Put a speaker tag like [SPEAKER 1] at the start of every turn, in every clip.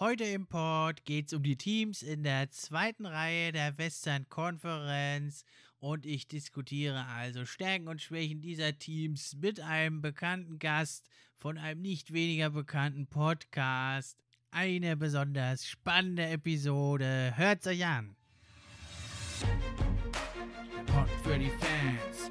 [SPEAKER 1] Heute im Pod geht es um die Teams in der zweiten Reihe der Western Conference und ich diskutiere also Stärken und Schwächen dieser Teams mit einem bekannten Gast von einem nicht weniger bekannten Podcast. Eine besonders spannende Episode. Hört's euch an. Der Pod für die Fans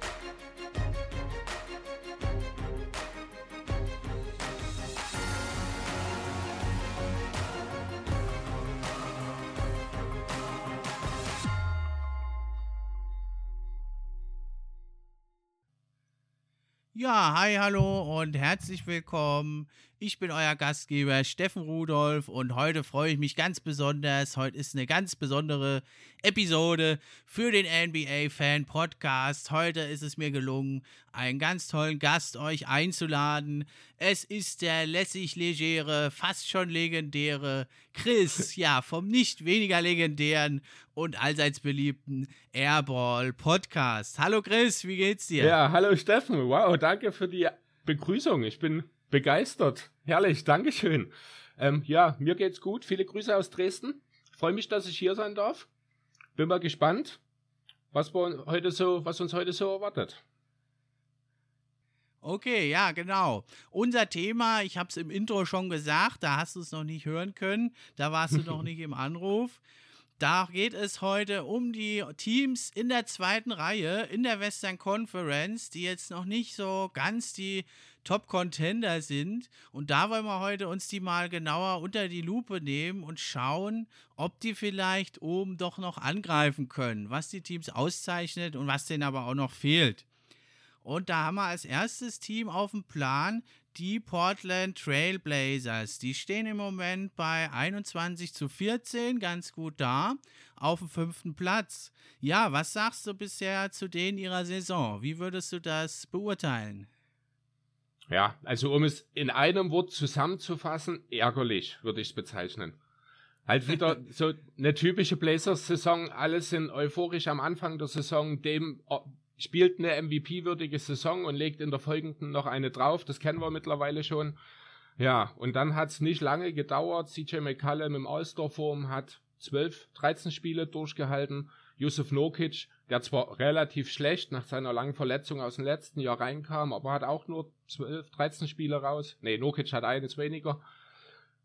[SPEAKER 1] Ja, hi, hallo und herzlich willkommen. Ich bin euer Gastgeber Steffen Rudolf und heute freue ich mich ganz besonders. Heute ist eine ganz besondere Episode für den NBA-Fan-Podcast. Heute ist es mir gelungen, einen ganz tollen Gast euch einzuladen. Es ist der lässig legere, fast schon legendäre Chris, ja, vom nicht weniger legendären und allseits beliebten Airball Podcast. Hallo Chris, wie geht's dir?
[SPEAKER 2] Ja, hallo Steffen. Wow, danke für die Begrüßung. Ich bin begeistert. Herrlich, Dankeschön. Ähm, ja, mir geht's gut. Viele Grüße aus Dresden. Freue mich, dass ich hier sein darf. Bin mal gespannt, was, wir heute so, was uns heute so erwartet.
[SPEAKER 1] Okay, ja, genau. Unser Thema, ich habe es im Intro schon gesagt, da hast du es noch nicht hören können, da warst du noch nicht im Anruf. Da geht es heute um die Teams in der zweiten Reihe in der Western Conference, die jetzt noch nicht so ganz die Top-Contender sind. Und da wollen wir heute uns die mal genauer unter die Lupe nehmen und schauen, ob die vielleicht oben doch noch angreifen können, was die Teams auszeichnet und was denen aber auch noch fehlt. Und da haben wir als erstes Team auf dem Plan die Portland Trailblazers. Die stehen im Moment bei 21 zu 14 ganz gut da auf dem fünften Platz. Ja, was sagst du bisher zu denen ihrer Saison? Wie würdest du das beurteilen?
[SPEAKER 2] Ja, also um es in einem Wort zusammenzufassen, ärgerlich würde ich es bezeichnen. Halt wieder so eine typische Blazers-Saison, alle sind euphorisch am Anfang der Saison, dem spielt eine MVP-würdige Saison und legt in der folgenden noch eine drauf. Das kennen wir mittlerweile schon. Ja, und dann hat es nicht lange gedauert. CJ McCallum im All-Star-Form hat 12, 13 Spiele durchgehalten. Yusuf Nokic, der zwar relativ schlecht nach seiner langen Verletzung aus dem letzten Jahr reinkam, aber hat auch nur 12, 13 Spiele raus. Nee, Nokic hat eines weniger.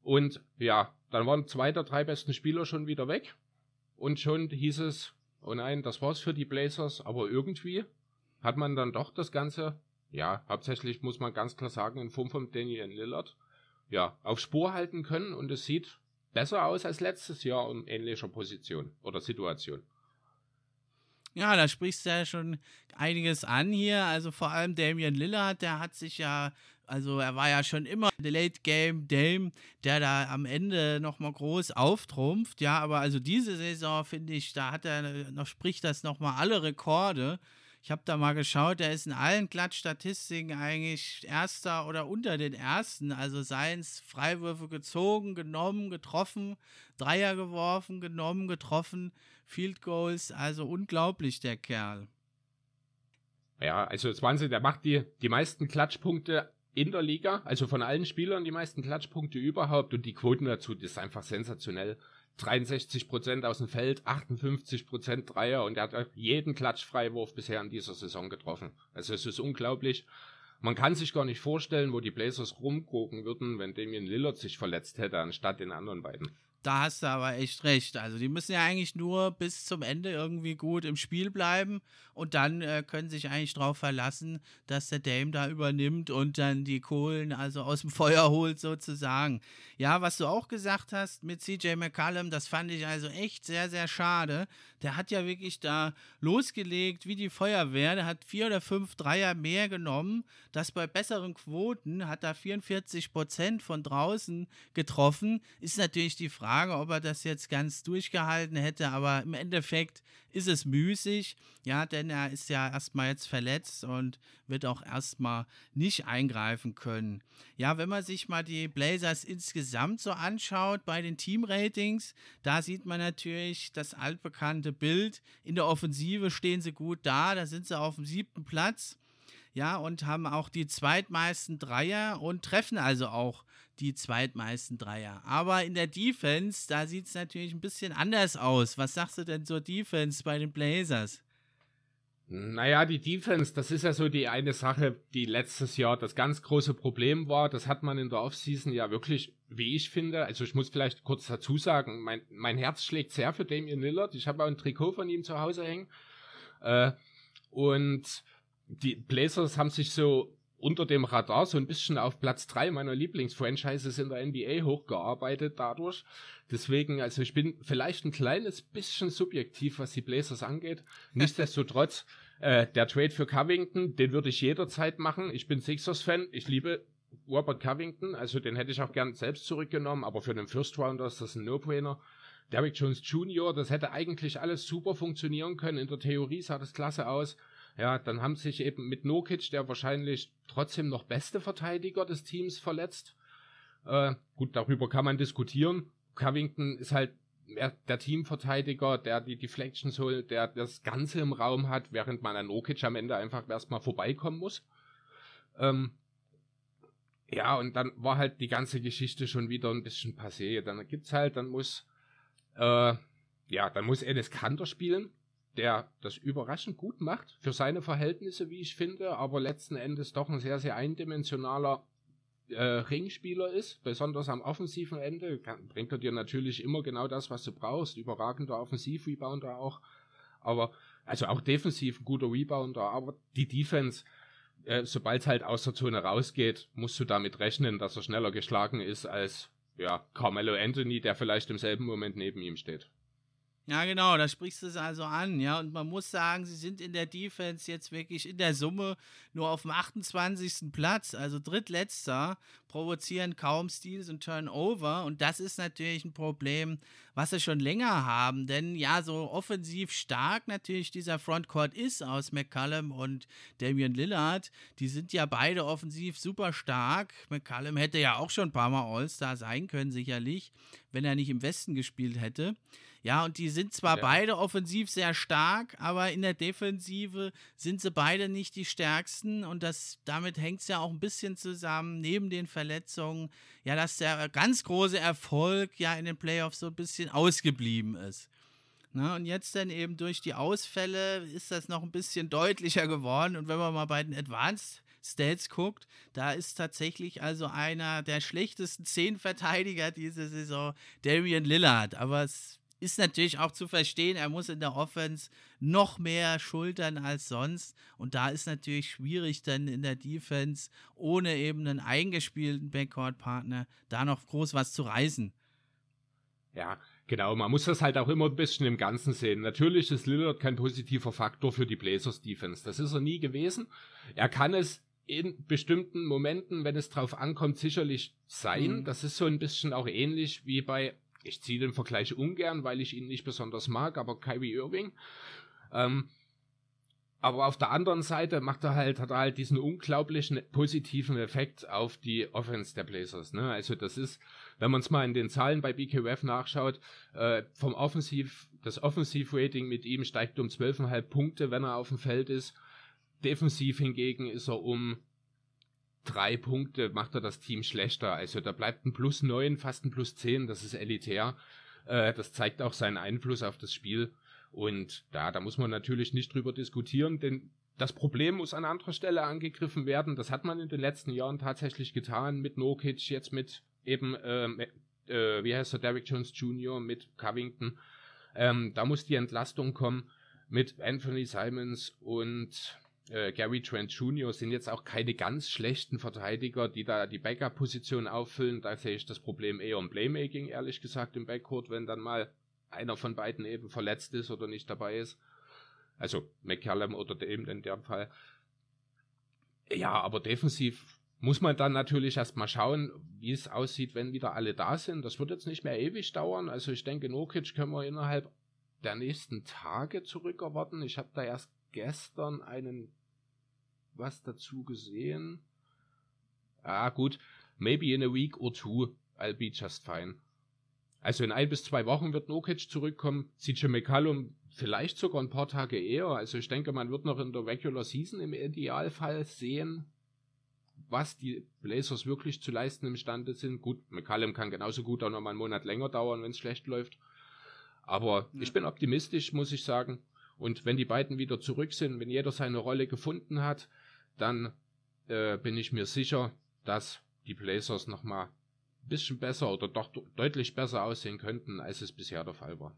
[SPEAKER 2] Und ja, dann waren zwei der drei besten Spieler schon wieder weg. Und schon hieß es, oh nein, das war's für die Blazers, aber irgendwie hat man dann doch das Ganze, ja, hauptsächlich muss man ganz klar sagen, in Form von Daniel Lillard, ja, auf Spur halten können und es sieht besser aus als letztes Jahr in ähnlicher Position oder Situation.
[SPEAKER 1] Ja, da sprichst du ja schon einiges an hier. Also vor allem Damian Lillard, der hat sich ja, also er war ja schon immer der Late Game Dame, der da am Ende nochmal groß auftrumpft. Ja, aber also diese Saison finde ich, da hat er noch, spricht das nochmal alle Rekorde. Ich habe da mal geschaut, der ist in allen Klatschstatistiken eigentlich Erster oder unter den Ersten. Also seien es Freiwürfe gezogen, genommen, getroffen, Dreier geworfen, genommen, getroffen, Field Goals. Also unglaublich, der Kerl.
[SPEAKER 2] Ja, also das Wahnsinn, der macht die, die meisten Klatschpunkte in der Liga, also von allen Spielern die meisten Klatschpunkte überhaupt und die Quoten dazu, das ist einfach sensationell. 63% aus dem Feld, 58% Dreier und er hat jeden Klatschfreiwurf bisher in dieser Saison getroffen. Also es ist unglaublich. Man kann sich gar nicht vorstellen, wo die Blazers rumgucken würden, wenn Damian Lillard sich verletzt hätte, anstatt den anderen beiden.
[SPEAKER 1] Da hast du aber echt recht. Also die müssen ja eigentlich nur bis zum Ende irgendwie gut im Spiel bleiben und dann äh, können sich eigentlich darauf verlassen, dass der Dame da übernimmt und dann die Kohlen also aus dem Feuer holt sozusagen. Ja, was du auch gesagt hast mit CJ McCallum, das fand ich also echt sehr, sehr schade. Der hat ja wirklich da losgelegt wie die Feuerwehr. Der hat vier oder fünf Dreier mehr genommen. Das bei besseren Quoten hat er 44 Prozent von draußen getroffen. Ist natürlich die Frage, Frage, ob er das jetzt ganz durchgehalten hätte, aber im Endeffekt ist es müßig, ja, denn er ist ja erstmal jetzt verletzt und wird auch erstmal nicht eingreifen können. Ja, wenn man sich mal die Blazers insgesamt so anschaut bei den Teamratings, da sieht man natürlich das altbekannte Bild. In der Offensive stehen sie gut da, da sind sie auf dem siebten Platz ja, und haben auch die zweitmeisten Dreier und treffen also auch die zweitmeisten Dreier. Aber in der Defense, da sieht es natürlich ein bisschen anders aus. Was sagst du denn zur Defense bei den Blazers?
[SPEAKER 2] Naja, die Defense, das ist ja so die eine Sache, die letztes Jahr das ganz große Problem war. Das hat man in der Offseason ja wirklich, wie ich finde, also ich muss vielleicht kurz dazu sagen, mein, mein Herz schlägt sehr für Damian Lillard. Ich habe auch ein Trikot von ihm zu Hause hängen. Äh, und die Blazers haben sich so unter dem Radar so ein bisschen auf Platz 3 meiner Lieblingsfranchises in der NBA hochgearbeitet dadurch. Deswegen, also ich bin vielleicht ein kleines bisschen subjektiv, was die Blazers angeht. Nichtsdestotrotz, äh, der Trade für Covington, den würde ich jederzeit machen. Ich bin Sixers-Fan, ich liebe Robert Covington, also den hätte ich auch gern selbst zurückgenommen, aber für den First Rounder ist das ein No-Brainer. Derrick Jones Jr., das hätte eigentlich alles super funktionieren können. In der Theorie sah das klasse aus. Ja, dann haben sich eben mit Nokic, der wahrscheinlich trotzdem noch beste Verteidiger des Teams, verletzt. Äh, gut, darüber kann man diskutieren. Covington ist halt der Teamverteidiger, der die Deflections holt, der das Ganze im Raum hat, während man an Nokic am Ende einfach erstmal vorbeikommen muss. Ähm, ja, und dann war halt die ganze Geschichte schon wieder ein bisschen passé. Dann gibt's halt, dann muss, äh, ja, dann muss Enes Kanter spielen der das überraschend gut macht, für seine Verhältnisse, wie ich finde, aber letzten Endes doch ein sehr, sehr eindimensionaler äh, Ringspieler ist, besonders am offensiven Ende, kann, bringt er dir natürlich immer genau das, was du brauchst, überragender Offensiv-Rebounder auch, aber, also auch defensiv ein guter Rebounder, aber die Defense, äh, sobald es halt aus der Zone rausgeht, musst du damit rechnen, dass er schneller geschlagen ist als, ja, Carmelo Anthony, der vielleicht im selben Moment neben ihm steht.
[SPEAKER 1] Ja, genau, da sprichst du es also an, ja. Und man muss sagen, sie sind in der Defense jetzt wirklich in der Summe nur auf dem 28. Platz, also drittletzter, provozieren kaum Steals und Turnover. Und das ist natürlich ein Problem, was sie schon länger haben. Denn ja, so offensiv stark natürlich dieser Frontcourt ist aus McCallum und Damian Lillard. Die sind ja beide offensiv super stark. McCallum hätte ja auch schon ein paar Mal All-Star sein können, sicherlich, wenn er nicht im Westen gespielt hätte. Ja, und die sind zwar ja. beide offensiv sehr stark, aber in der Defensive sind sie beide nicht die stärksten und das damit hängt es ja auch ein bisschen zusammen, neben den Verletzungen, ja, dass der ganz große Erfolg ja in den Playoffs so ein bisschen ausgeblieben ist. Na, und jetzt dann eben durch die Ausfälle ist das noch ein bisschen deutlicher geworden. Und wenn man mal bei den Advanced Stats guckt, da ist tatsächlich also einer der schlechtesten zehn Verteidiger diese Saison Darian Lillard. Aber es ist natürlich auch zu verstehen, er muss in der Offense noch mehr schultern als sonst. Und da ist natürlich schwierig, dann in der Defense ohne eben einen eingespielten Backcourt-Partner da noch groß was zu reißen.
[SPEAKER 2] Ja, genau. Man muss das halt auch immer ein bisschen im Ganzen sehen. Natürlich ist Lillard kein positiver Faktor für die Blazers Defense. Das ist er nie gewesen. Er kann es in bestimmten Momenten, wenn es drauf ankommt, sicherlich sein. Mhm. Das ist so ein bisschen auch ähnlich wie bei ich ziehe den Vergleich ungern, weil ich ihn nicht besonders mag, aber Kyrie Irving. Ähm, aber auf der anderen Seite macht er halt, hat er halt diesen unglaublichen positiven Effekt auf die Offense der Blazers. Ne? Also das ist, wenn man es mal in den Zahlen bei BKWF nachschaut, äh, vom Offensiv, das Offensivrating mit ihm steigt um 12,5 Punkte, wenn er auf dem Feld ist. Defensiv hingegen ist er um drei Punkte macht er das Team schlechter. Also da bleibt ein Plus neun, fast ein Plus zehn, das ist elitär. Äh, das zeigt auch seinen Einfluss auf das Spiel. Und da, da muss man natürlich nicht drüber diskutieren, denn das Problem muss an anderer Stelle angegriffen werden. Das hat man in den letzten Jahren tatsächlich getan mit Nokic, jetzt mit eben, äh, äh, wie heißt er, Derrick Jones Jr., mit Covington. Ähm, da muss die Entlastung kommen mit Anthony Simons und äh, Gary Trent Jr. sind jetzt auch keine ganz schlechten Verteidiger, die da die Backup-Position auffüllen. Da sehe ich das Problem eher im Playmaking, ehrlich gesagt, im Backcourt, wenn dann mal einer von beiden eben verletzt ist oder nicht dabei ist. Also McCallum oder dem in dem Fall. Ja, aber defensiv muss man dann natürlich erstmal schauen, wie es aussieht, wenn wieder alle da sind. Das wird jetzt nicht mehr ewig dauern. Also ich denke, Nokic können wir innerhalb der nächsten Tage zurückerwarten. Ich habe da erst gestern einen was dazu gesehen. Ah, gut. Maybe in a week or two, I'll be just fine. Also in ein bis zwei Wochen wird Nokic zurückkommen. CJ McCallum vielleicht sogar ein paar Tage eher. Also ich denke, man wird noch in der Regular Season im Idealfall sehen, was die Blazers wirklich zu leisten imstande sind. Gut, McCallum kann genauso gut auch noch mal einen Monat länger dauern, wenn es schlecht läuft. Aber ja. ich bin optimistisch, muss ich sagen. Und wenn die beiden wieder zurück sind, wenn jeder seine Rolle gefunden hat, dann äh, bin ich mir sicher, dass die Blazers nochmal ein bisschen besser oder doch deutlich besser aussehen könnten, als es bisher der Fall war.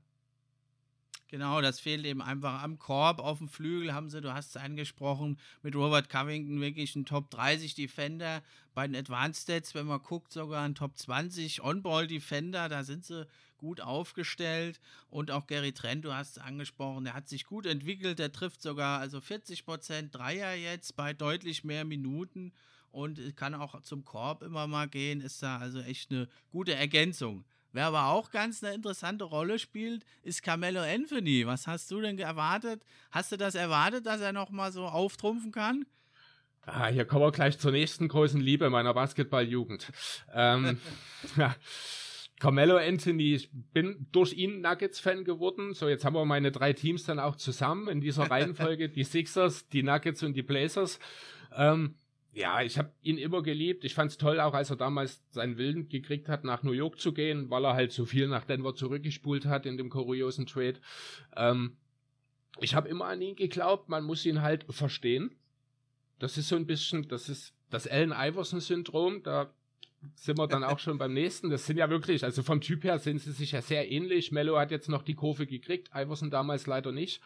[SPEAKER 1] Genau, das fehlt eben einfach am Korb. Auf dem Flügel haben sie, du hast es angesprochen, mit Robert Covington wirklich ein Top 30 Defender. Bei den Advanced Stats, wenn man guckt, sogar ein Top 20 On-Ball Defender. Da sind sie gut aufgestellt. Und auch Gary Trent, du hast es angesprochen, der hat sich gut entwickelt. Der trifft sogar also 40 Prozent Dreier jetzt bei deutlich mehr Minuten und kann auch zum Korb immer mal gehen. Ist da also echt eine gute Ergänzung. Wer aber auch ganz eine interessante Rolle spielt, ist Carmelo Anthony. Was hast du denn erwartet? Hast du das erwartet, dass er nochmal so auftrumpfen kann?
[SPEAKER 2] Ah, hier kommen wir gleich zur nächsten großen Liebe meiner Basketballjugend. ähm, ja. Carmelo Anthony, ich bin durch ihn Nuggets-Fan geworden. So, jetzt haben wir meine drei Teams dann auch zusammen in dieser Reihenfolge. die Sixers, die Nuggets und die Blazers. Ähm, ja, ich habe ihn immer geliebt. Ich fand es toll, auch als er damals seinen Willen gekriegt hat, nach New York zu gehen, weil er halt so viel nach Denver zurückgespult hat in dem kuriosen Trade. Ähm, ich habe immer an ihn geglaubt, man muss ihn halt verstehen. Das ist so ein bisschen, das ist das Allen Iverson-Syndrom. Da sind wir dann auch schon beim nächsten. Das sind ja wirklich, also vom Typ her sind sie sich ja sehr ähnlich. Mello hat jetzt noch die Kurve gekriegt, Iverson damals leider nicht.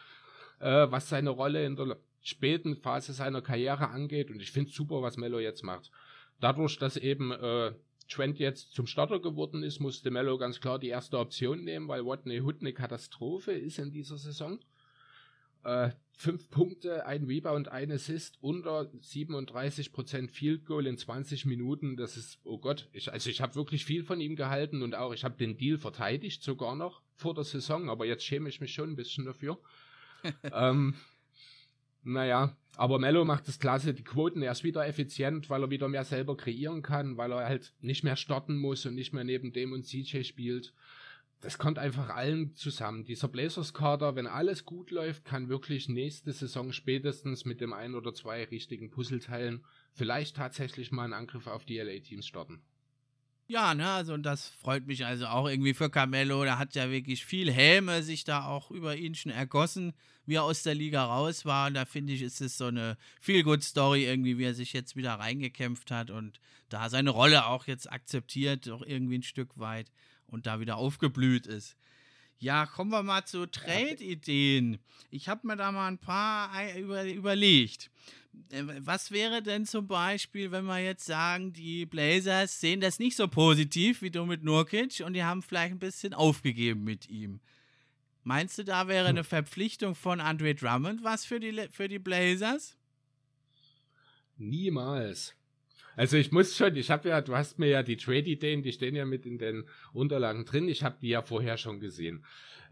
[SPEAKER 2] Äh, was seine Rolle in der späten Phase seiner Karriere angeht. Und ich finde super, was Mello jetzt macht. Dadurch, dass eben äh, Trent jetzt zum Starter geworden ist, musste Mello ganz klar die erste Option nehmen, weil Watney Hood eine Katastrophe ist in dieser Saison. Äh, fünf Punkte, ein Rebound, ein Assist, unter 37% Field Goal in 20 Minuten. Das ist, oh Gott, ich, also ich habe wirklich viel von ihm gehalten und auch ich habe den Deal verteidigt, sogar noch vor der Saison, aber jetzt schäme ich mich schon ein bisschen dafür. ähm, naja, aber Mello macht es klasse. Die Quoten, er ist wieder effizient, weil er wieder mehr selber kreieren kann, weil er halt nicht mehr starten muss und nicht mehr neben dem und CJ spielt. Das kommt einfach allen zusammen. Dieser Blazers-Kader, wenn alles gut läuft, kann wirklich nächste Saison spätestens mit dem ein oder zwei richtigen Puzzleteilen vielleicht tatsächlich mal einen Angriff auf die LA-Teams starten.
[SPEAKER 1] Ja, ne, also und das freut mich also auch irgendwie für Carmelo. Da hat ja wirklich viel Häme sich da auch über ihn schon ergossen, wie er aus der Liga raus war. Und da finde ich, ist es so eine feel good Story irgendwie, wie er sich jetzt wieder reingekämpft hat und da seine Rolle auch jetzt akzeptiert, auch irgendwie ein Stück weit und da wieder aufgeblüht ist. Ja, kommen wir mal zu Trade-Ideen. Ich habe mir da mal ein paar über, überlegt. Äh, was wäre denn zum Beispiel, wenn wir jetzt sagen, die Blazers sehen das nicht so positiv wie du mit Nurkic und die haben vielleicht ein bisschen aufgegeben mit ihm? Meinst du, da wäre hm. eine Verpflichtung von Andre Drummond was für die, für die Blazers?
[SPEAKER 2] Niemals. Also ich muss schon, ich habe ja, du hast mir ja die Trade-Ideen, die stehen ja mit in den Unterlagen drin, ich habe die ja vorher schon gesehen.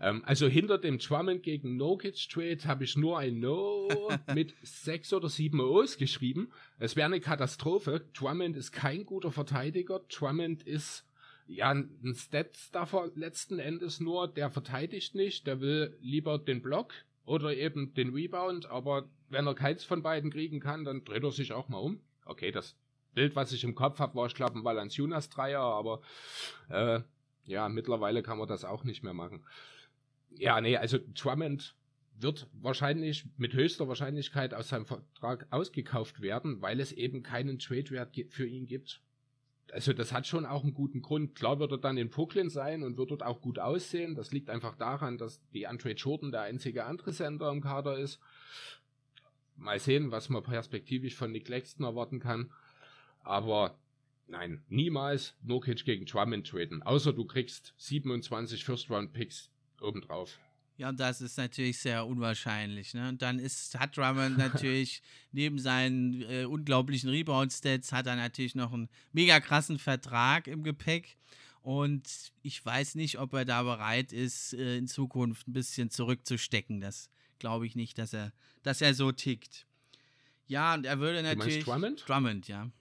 [SPEAKER 2] Ähm, also hinter dem Drummond gegen Nokic Trade habe ich nur ein No mit sechs oder sieben O's geschrieben. Es wäre eine Katastrophe. Drummond ist kein guter Verteidiger. Drummond ist ja ein Stat-Stuffer letzten Endes nur. Der verteidigt nicht. Der will lieber den Block oder eben den Rebound. Aber wenn er keins von beiden kriegen kann, dann dreht er sich auch mal um. Okay, das Bild, was ich im Kopf habe, war, ich glaube, ein Valanciunas-Dreier, aber äh, ja, mittlerweile kann man das auch nicht mehr machen. Ja, nee, also Drummond wird wahrscheinlich mit höchster Wahrscheinlichkeit aus seinem Vertrag ausgekauft werden, weil es eben keinen Trade-Wert für ihn gibt. Also das hat schon auch einen guten Grund. Klar wird er dann in Brooklyn sein und wird dort auch gut aussehen. Das liegt einfach daran, dass die Andre Jordan der einzige andere Sender im Kader ist. Mal sehen, was man perspektivisch von Nick Lexton erwarten kann. Aber nein, niemals Nurkic gegen Drummond traden. Außer du kriegst 27 First-Round-Picks obendrauf.
[SPEAKER 1] Ja, und das ist natürlich sehr unwahrscheinlich. Ne? Und dann ist, hat Drummond natürlich neben seinen äh, unglaublichen Rebound-Stats hat er natürlich noch einen mega krassen Vertrag im Gepäck. Und ich weiß nicht, ob er da bereit ist, äh, in Zukunft ein bisschen zurückzustecken. Das glaube ich nicht, dass er, dass er so tickt. Ja, und er würde natürlich.
[SPEAKER 2] Du Drummond?
[SPEAKER 1] Drummond, ja.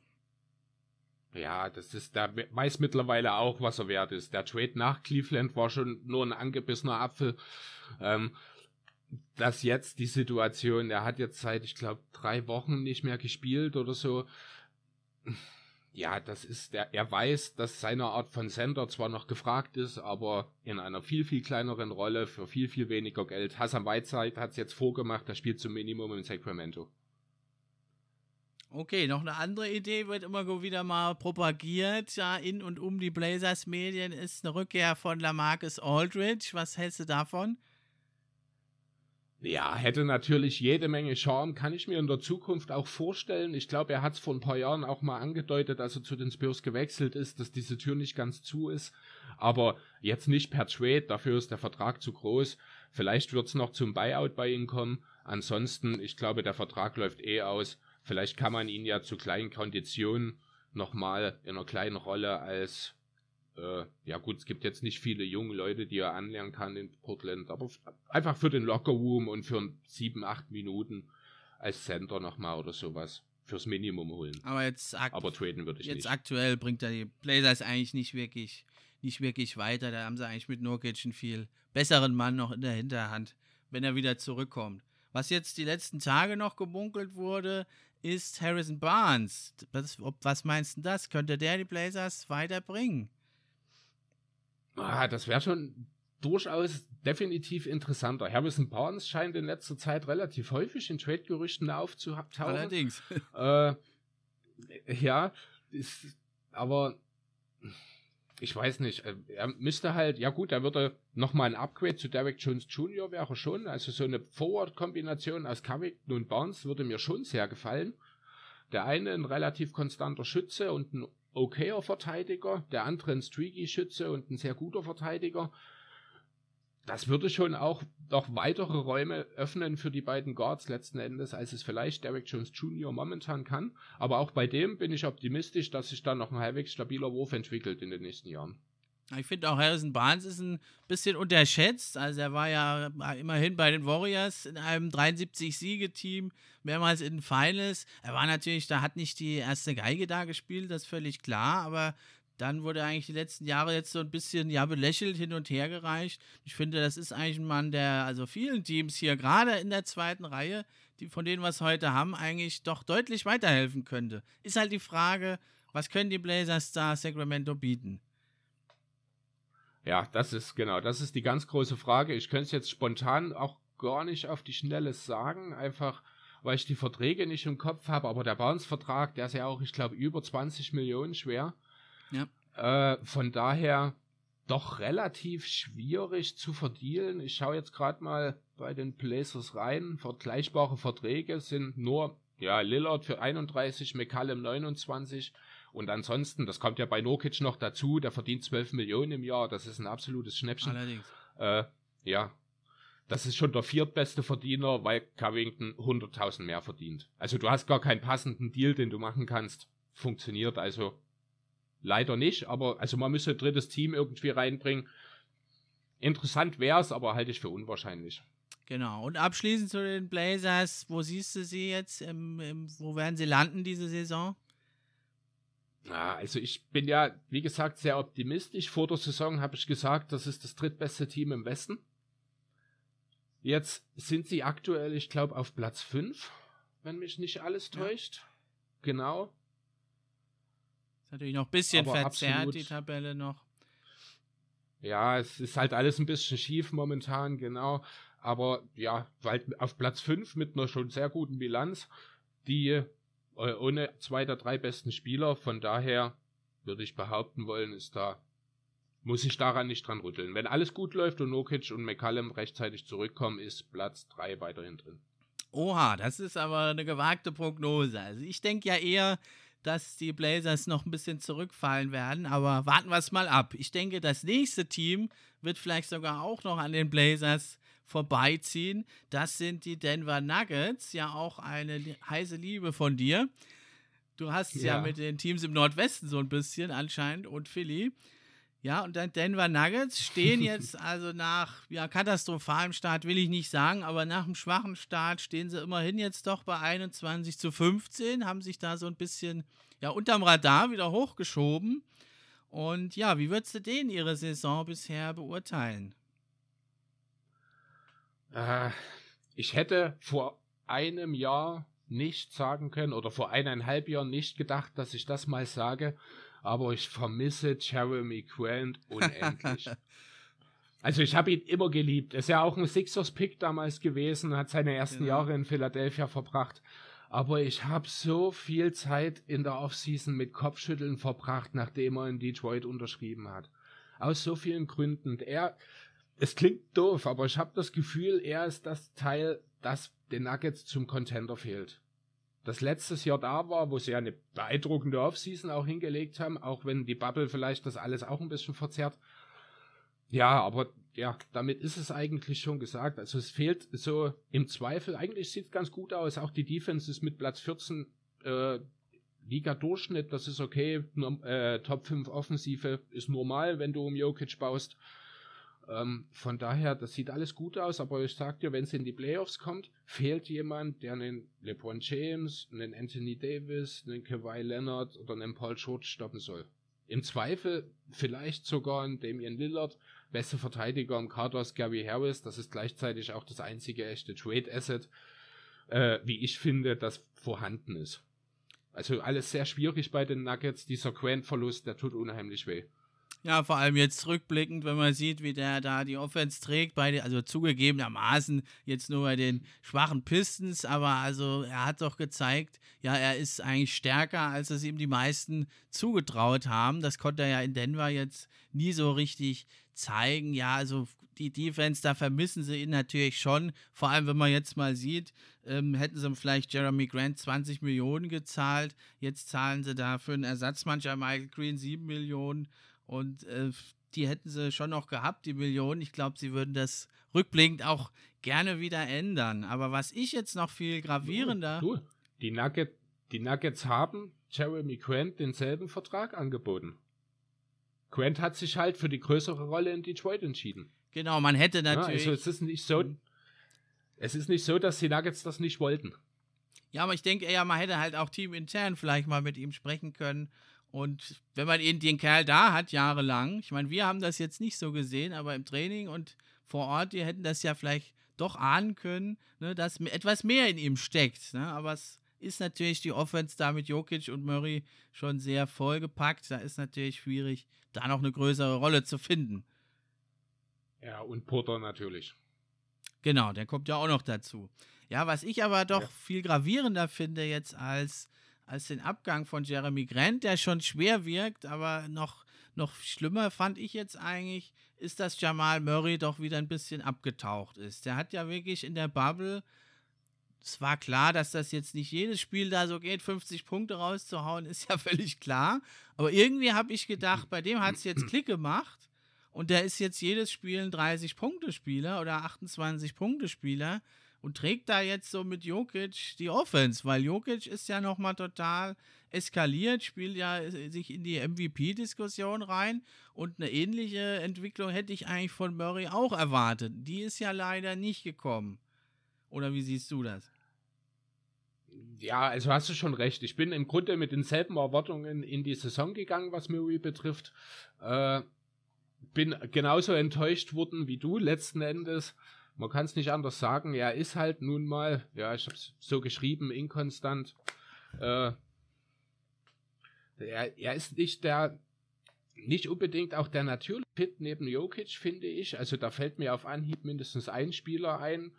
[SPEAKER 2] Ja, das ist, der weiß mittlerweile auch, was er wert ist. Der Trade nach Cleveland war schon nur ein angebissener Apfel. Ähm, dass jetzt die Situation, er hat jetzt seit, ich glaube, drei Wochen nicht mehr gespielt oder so. Ja, das ist, der, er weiß, dass seine Art von Sender zwar noch gefragt ist, aber in einer viel, viel kleineren Rolle für viel, viel weniger Geld. Hassan Whiteside hat es jetzt vorgemacht, er spielt zum Minimum in Sacramento.
[SPEAKER 1] Okay, noch eine andere Idee wird immer wieder mal propagiert, ja, in und um die Blazers Medien ist eine Rückkehr von Lamarcus Aldridge. Was hältst du davon?
[SPEAKER 2] Ja, hätte natürlich jede Menge Charme, kann ich mir in der Zukunft auch vorstellen. Ich glaube, er hat es vor ein paar Jahren auch mal angedeutet, als er zu den Spurs gewechselt ist, dass diese Tür nicht ganz zu ist. Aber jetzt nicht per Trade, dafür ist der Vertrag zu groß. Vielleicht wird es noch zum Buyout bei ihm kommen. Ansonsten, ich glaube, der Vertrag läuft eh aus. Vielleicht kann man ihn ja zu kleinen Konditionen nochmal in einer kleinen Rolle als äh, ja gut, es gibt jetzt nicht viele junge Leute, die er anlernen kann in Portland, aber einfach für den Lockerroom und für sieben, acht Minuten als Center nochmal oder sowas fürs Minimum holen.
[SPEAKER 1] Aber jetzt
[SPEAKER 2] aber traden würde ich
[SPEAKER 1] jetzt
[SPEAKER 2] nicht.
[SPEAKER 1] aktuell bringt er die Blazers eigentlich nicht wirklich nicht wirklich weiter. Da haben sie eigentlich mit Nurkic einen viel besseren Mann noch in der Hinterhand, wenn er wieder zurückkommt. Was jetzt die letzten Tage noch gebunkelt wurde, ist Harrison Barnes. Was, ob, was meinst du das? Könnte der die Blazers weiterbringen?
[SPEAKER 2] Ah, das wäre schon durchaus definitiv interessanter. Harrison Barnes scheint in letzter Zeit relativ häufig in Trade-Gerüchten aufzutauchen.
[SPEAKER 1] Allerdings.
[SPEAKER 2] Äh, ja, ist, aber ich weiß nicht. Äh, er müsste halt, ja gut, er würde nochmal ein Upgrade zu Derek Jones Jr. wäre schon. Also so eine Forward-Kombination aus Covington und Barnes würde mir schon sehr gefallen. Der eine ein relativ konstanter Schütze und ein okayer Verteidiger, der andere ein streaky Schütze und ein sehr guter Verteidiger. Das würde schon auch noch weitere Räume öffnen für die beiden Guards letzten Endes, als es vielleicht Derek Jones Jr. momentan kann. Aber auch bei dem bin ich optimistisch, dass sich da noch ein halbwegs stabiler Wurf entwickelt in den nächsten Jahren.
[SPEAKER 1] Ich finde auch Harrison Barnes ist ein bisschen unterschätzt. Also er war ja immerhin bei den Warriors in einem 73-Siege-Team, mehrmals in den Finals. Er war natürlich, da hat nicht die erste Geige da gespielt, das ist völlig klar, aber dann wurde eigentlich die letzten Jahre jetzt so ein bisschen ja belächelt hin und her gereicht. Ich finde, das ist eigentlich ein Mann, der also vielen Teams hier, gerade in der zweiten Reihe, die von denen wir es heute haben, eigentlich doch deutlich weiterhelfen könnte. Ist halt die Frage, was können die Blazers da Sacramento bieten?
[SPEAKER 2] Ja, das ist genau, das ist die ganz große Frage. Ich könnte es jetzt spontan auch gar nicht auf die Schnelle sagen, einfach weil ich die Verträge nicht im Kopf habe, aber der Barnes-Vertrag, der ist ja auch, ich glaube, über 20 Millionen schwer.
[SPEAKER 1] Ja.
[SPEAKER 2] Äh, von daher doch relativ schwierig zu verdienen. Ich schaue jetzt gerade mal bei den Blazers rein. Vergleichbare Verträge sind nur ja, Lillard für 31, McCallum 29, und ansonsten, das kommt ja bei Nokic noch dazu, der verdient 12 Millionen im Jahr, das ist ein absolutes Schnäppchen.
[SPEAKER 1] Allerdings.
[SPEAKER 2] Äh, ja, das ist schon der viertbeste Verdiener, weil Covington 100.000 mehr verdient. Also du hast gar keinen passenden Deal, den du machen kannst. Funktioniert also leider nicht, aber also man müsste ein drittes Team irgendwie reinbringen. Interessant wäre es, aber halte ich für unwahrscheinlich.
[SPEAKER 1] Genau. Und abschließend zu den Blazers, wo siehst du sie jetzt? Im, im, wo werden sie landen diese Saison?
[SPEAKER 2] Ja, also ich bin ja, wie gesagt, sehr optimistisch. Vor der Saison habe ich gesagt, das ist das drittbeste Team im Westen. Jetzt sind sie aktuell, ich glaube, auf Platz 5, wenn mich nicht alles täuscht. Ja. Genau.
[SPEAKER 1] Ist natürlich noch ein bisschen Aber verzerrt, absolut. die Tabelle noch.
[SPEAKER 2] Ja, es ist halt alles ein bisschen schief momentan, genau. Aber ja, weil auf Platz 5 mit einer schon sehr guten Bilanz, die äh, ohne zwei der drei besten Spieler. Von daher würde ich behaupten wollen, ist da, muss ich daran nicht dran rütteln. Wenn alles gut läuft und Nokic und McCallum rechtzeitig zurückkommen, ist Platz drei weiterhin drin.
[SPEAKER 1] Oha, das ist aber eine gewagte Prognose. Also ich denke ja eher, dass die Blazers noch ein bisschen zurückfallen werden, aber warten wir es mal ab. Ich denke, das nächste Team wird vielleicht sogar auch noch an den Blazers vorbeiziehen. Das sind die Denver Nuggets, ja auch eine heiße Liebe von dir. Du hast ja. ja mit den Teams im Nordwesten so ein bisschen anscheinend und Philly. Ja, und dann Denver Nuggets stehen jetzt also nach ja, katastrophalem Start, will ich nicht sagen, aber nach einem schwachen Start stehen sie immerhin jetzt doch bei 21 zu 15, haben sich da so ein bisschen ja, unterm Radar wieder hochgeschoben. Und ja, wie würdest du denen ihre Saison bisher beurteilen?
[SPEAKER 2] Äh, ich hätte vor einem Jahr nicht sagen können oder vor eineinhalb Jahren nicht gedacht, dass ich das mal sage aber ich vermisse Jeremy Grant unendlich. also ich habe ihn immer geliebt. Er ist ja auch ein Sixers-Pick damals gewesen, hat seine ersten genau. Jahre in Philadelphia verbracht. Aber ich habe so viel Zeit in der Offseason mit Kopfschütteln verbracht, nachdem er in Detroit unterschrieben hat. Aus so vielen Gründen. Er, es klingt doof, aber ich habe das Gefühl, er ist das Teil, das den Nuggets zum Contender fehlt das letztes Jahr da war, wo sie ja eine beeindruckende Offseason auch hingelegt haben, auch wenn die Bubble vielleicht das alles auch ein bisschen verzerrt. Ja, aber ja, damit ist es eigentlich schon gesagt. Also es fehlt so im Zweifel, eigentlich sieht es ganz gut aus. Auch die Defense ist mit Platz 14 äh, Liga-Durchschnitt, das ist okay. Äh, Top 5 Offensive ist normal, wenn du um Jokic baust. Ähm, von daher, das sieht alles gut aus, aber ich sag dir, wenn es in die Playoffs kommt, fehlt jemand, der einen LeBron James, einen Anthony Davis, einen Kawhi Leonard oder einen Paul George stoppen soll. Im Zweifel vielleicht sogar einen Damian Lillard, beste Verteidiger im Kader ist Gary Harris, das ist gleichzeitig auch das einzige echte Trade Asset, äh, wie ich finde, das vorhanden ist. Also alles sehr schwierig bei den Nuggets. Dieser Quant-Verlust, der tut unheimlich weh.
[SPEAKER 1] Ja, vor allem jetzt rückblickend, wenn man sieht, wie der da die Offense trägt, bei den, also zugegebenermaßen jetzt nur bei den schwachen Pistons, aber also er hat doch gezeigt, ja, er ist eigentlich stärker, als es ihm die meisten zugetraut haben. Das konnte er ja in Denver jetzt nie so richtig zeigen. Ja, also die Defense, da vermissen sie ihn natürlich schon. Vor allem, wenn man jetzt mal sieht, ähm, hätten sie vielleicht Jeremy Grant 20 Millionen gezahlt. Jetzt zahlen sie da für einen Ersatzmann Michael Green 7 Millionen. Und äh, die hätten sie schon noch gehabt, die Millionen. Ich glaube, sie würden das rückblickend auch gerne wieder ändern. Aber was ich jetzt noch viel gravierender.
[SPEAKER 2] Du, du. Die, Nugget, die Nuggets haben Jeremy Grant denselben Vertrag angeboten. Grant hat sich halt für die größere Rolle in Detroit entschieden.
[SPEAKER 1] Genau, man hätte natürlich.
[SPEAKER 2] Ja, also es ist nicht so. Mhm. Es ist nicht so, dass die Nuggets das nicht wollten.
[SPEAKER 1] Ja, aber ich denke eher, man hätte halt auch teamintern vielleicht mal mit ihm sprechen können und wenn man eben den Kerl da hat, jahrelang, ich meine, wir haben das jetzt nicht so gesehen, aber im Training und vor Ort, die hätten das ja vielleicht doch ahnen können, ne, dass etwas mehr in ihm steckt. Ne? Aber es ist natürlich die Offense da mit Jokic und Murray schon sehr vollgepackt. Da ist natürlich schwierig, da noch eine größere Rolle zu finden.
[SPEAKER 2] Ja, und Porter natürlich.
[SPEAKER 1] Genau, der kommt ja auch noch dazu. Ja, was ich aber doch ja. viel gravierender finde jetzt als als den Abgang von Jeremy Grant, der schon schwer wirkt, aber noch, noch schlimmer fand ich jetzt eigentlich, ist, dass Jamal Murray doch wieder ein bisschen abgetaucht ist. Der hat ja wirklich in der Bubble, es war klar, dass das jetzt nicht jedes Spiel da so geht, 50 Punkte rauszuhauen, ist ja völlig klar. Aber irgendwie habe ich gedacht, bei dem hat es jetzt Klick gemacht und der ist jetzt jedes Spiel ein 30-Punkte-Spieler oder 28-Punkte-Spieler und trägt da jetzt so mit Jokic die Offense, weil Jokic ist ja nochmal total eskaliert, spielt ja äh, sich in die MVP-Diskussion rein und eine ähnliche Entwicklung hätte ich eigentlich von Murray auch erwartet. Die ist ja leider nicht gekommen. Oder wie siehst du das?
[SPEAKER 2] Ja, also hast du schon recht. Ich bin im Grunde mit denselben Erwartungen in die Saison gegangen, was Murray betrifft. Äh, bin genauso enttäuscht worden wie du letzten Endes man kann es nicht anders sagen. Er ist halt nun mal, ja, ich habe es so geschrieben, inkonstant. Äh, er, er ist nicht der, nicht unbedingt auch der natürliche Fit neben Jokic, finde ich. Also da fällt mir auf Anhieb mindestens ein Spieler ein,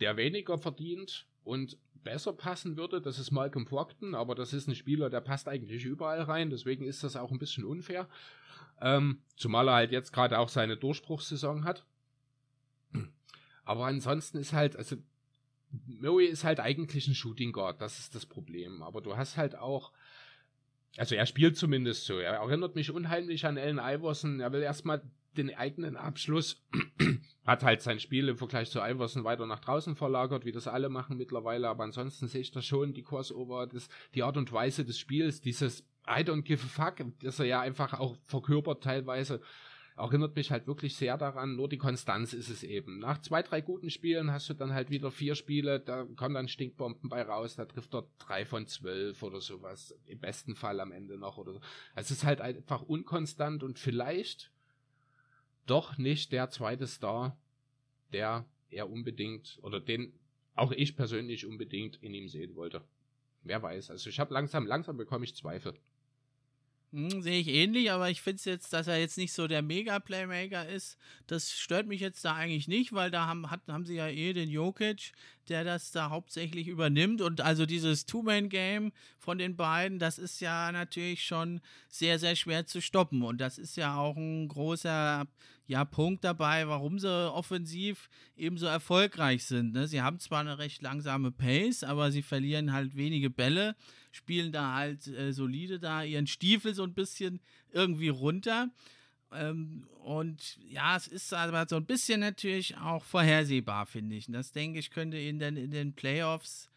[SPEAKER 2] der weniger verdient und besser passen würde. Das ist Malcolm Brockton, aber das ist ein Spieler, der passt eigentlich überall rein. Deswegen ist das auch ein bisschen unfair. Ähm, zumal er halt jetzt gerade auch seine Durchbruchssaison hat. Aber ansonsten ist halt, also Murray ist halt eigentlich ein Shooting Guard, das ist das Problem. Aber du hast halt auch, also er spielt zumindest so. Er erinnert mich unheimlich an Allen Iverson. Er will erstmal den eigenen Abschluss, hat halt sein Spiel im Vergleich zu Iverson weiter nach draußen verlagert, wie das alle machen mittlerweile, aber ansonsten sehe ich da schon die Crossover, das, die Art und Weise des Spiels, dieses I don't give a fuck, das er ja einfach auch verkörpert teilweise, erinnert mich halt wirklich sehr daran, nur die Konstanz ist es eben. Nach zwei, drei guten Spielen hast du dann halt wieder vier Spiele, da kommen dann Stinkbomben bei raus, da trifft er drei von zwölf oder sowas, im besten Fall am Ende noch oder so. Es ist halt einfach unkonstant und vielleicht doch nicht der zweite Star, der er unbedingt oder den auch ich persönlich unbedingt in ihm sehen wollte. Wer weiß. Also ich habe langsam, langsam bekomme ich Zweifel.
[SPEAKER 1] Hm, Sehe ich ähnlich, aber ich finde es jetzt, dass er jetzt nicht so der Mega-Playmaker ist. Das stört mich jetzt da eigentlich nicht, weil da haben, hat, haben sie ja eh den Jokic, der das da hauptsächlich übernimmt. Und also dieses Two-Man-Game von den beiden, das ist ja natürlich schon sehr, sehr schwer zu stoppen. Und das ist ja auch ein großer ja, Punkt dabei, warum sie offensiv eben so erfolgreich sind. Ne? Sie haben zwar eine recht langsame Pace, aber sie verlieren halt wenige Bälle spielen da halt äh, solide da ihren Stiefel so ein bisschen irgendwie runter. Ähm, und ja, es ist aber so ein bisschen natürlich auch vorhersehbar, finde ich. Und das denke ich, könnte in den, in den Playoffs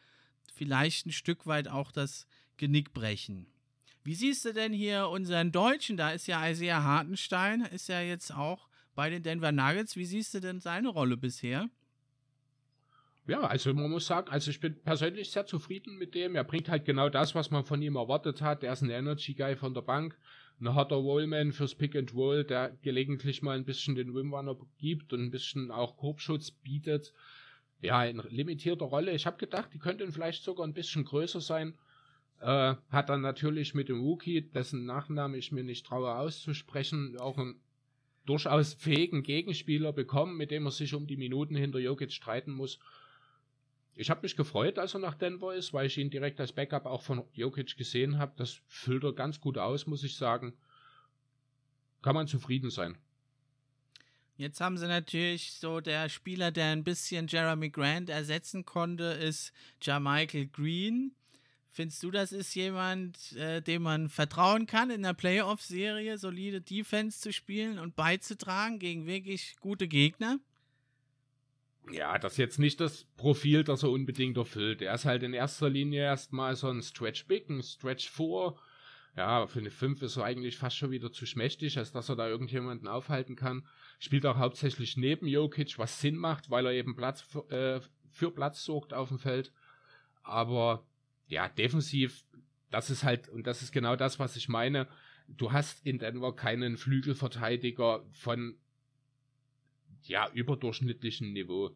[SPEAKER 1] vielleicht ein Stück weit auch das Genick brechen. Wie siehst du denn hier unseren Deutschen? Da ist ja Isaiah Hartenstein, ist ja jetzt auch bei den Denver Nuggets. Wie siehst du denn seine Rolle bisher?
[SPEAKER 2] Ja, also man muss sagen, also ich bin persönlich sehr zufrieden mit dem. Er bringt halt genau das, was man von ihm erwartet hat. Er ist ein Energy Guy von der Bank, ein harter Rollman fürs Pick and Roll, der gelegentlich mal ein bisschen den Rimrunner gibt und ein bisschen auch Korbschutz bietet. Ja, in limitierter Rolle. Ich habe gedacht, die könnten vielleicht sogar ein bisschen größer sein. Äh, hat dann natürlich mit dem Rookie, dessen Nachname ich mir nicht traue auszusprechen, auch einen durchaus fähigen Gegenspieler bekommen, mit dem er sich um die Minuten hinter Jokic streiten muss. Ich habe mich gefreut, als er nach Denver ist, weil ich ihn direkt als Backup auch von Jokic gesehen habe. Das füllt er ganz gut aus, muss ich sagen. Kann man zufrieden sein.
[SPEAKER 1] Jetzt haben sie natürlich so der Spieler, der ein bisschen Jeremy Grant ersetzen konnte, ist Jermichael Green. Findest du, das ist jemand, äh, dem man vertrauen kann, in der Playoff-Serie solide Defense zu spielen und beizutragen gegen wirklich gute Gegner?
[SPEAKER 2] Ja, das ist jetzt nicht das Profil, das er unbedingt erfüllt. Er ist halt in erster Linie erstmal so ein Stretch Big, ein Stretch 4. Ja, für eine 5 ist er eigentlich fast schon wieder zu schmächtig, als dass er da irgendjemanden aufhalten kann. Spielt auch hauptsächlich neben Jokic, was Sinn macht, weil er eben Platz äh, für Platz sorgt auf dem Feld. Aber ja, defensiv, das ist halt, und das ist genau das, was ich meine. Du hast in Denver keinen Flügelverteidiger von ja, überdurchschnittlichen Niveau.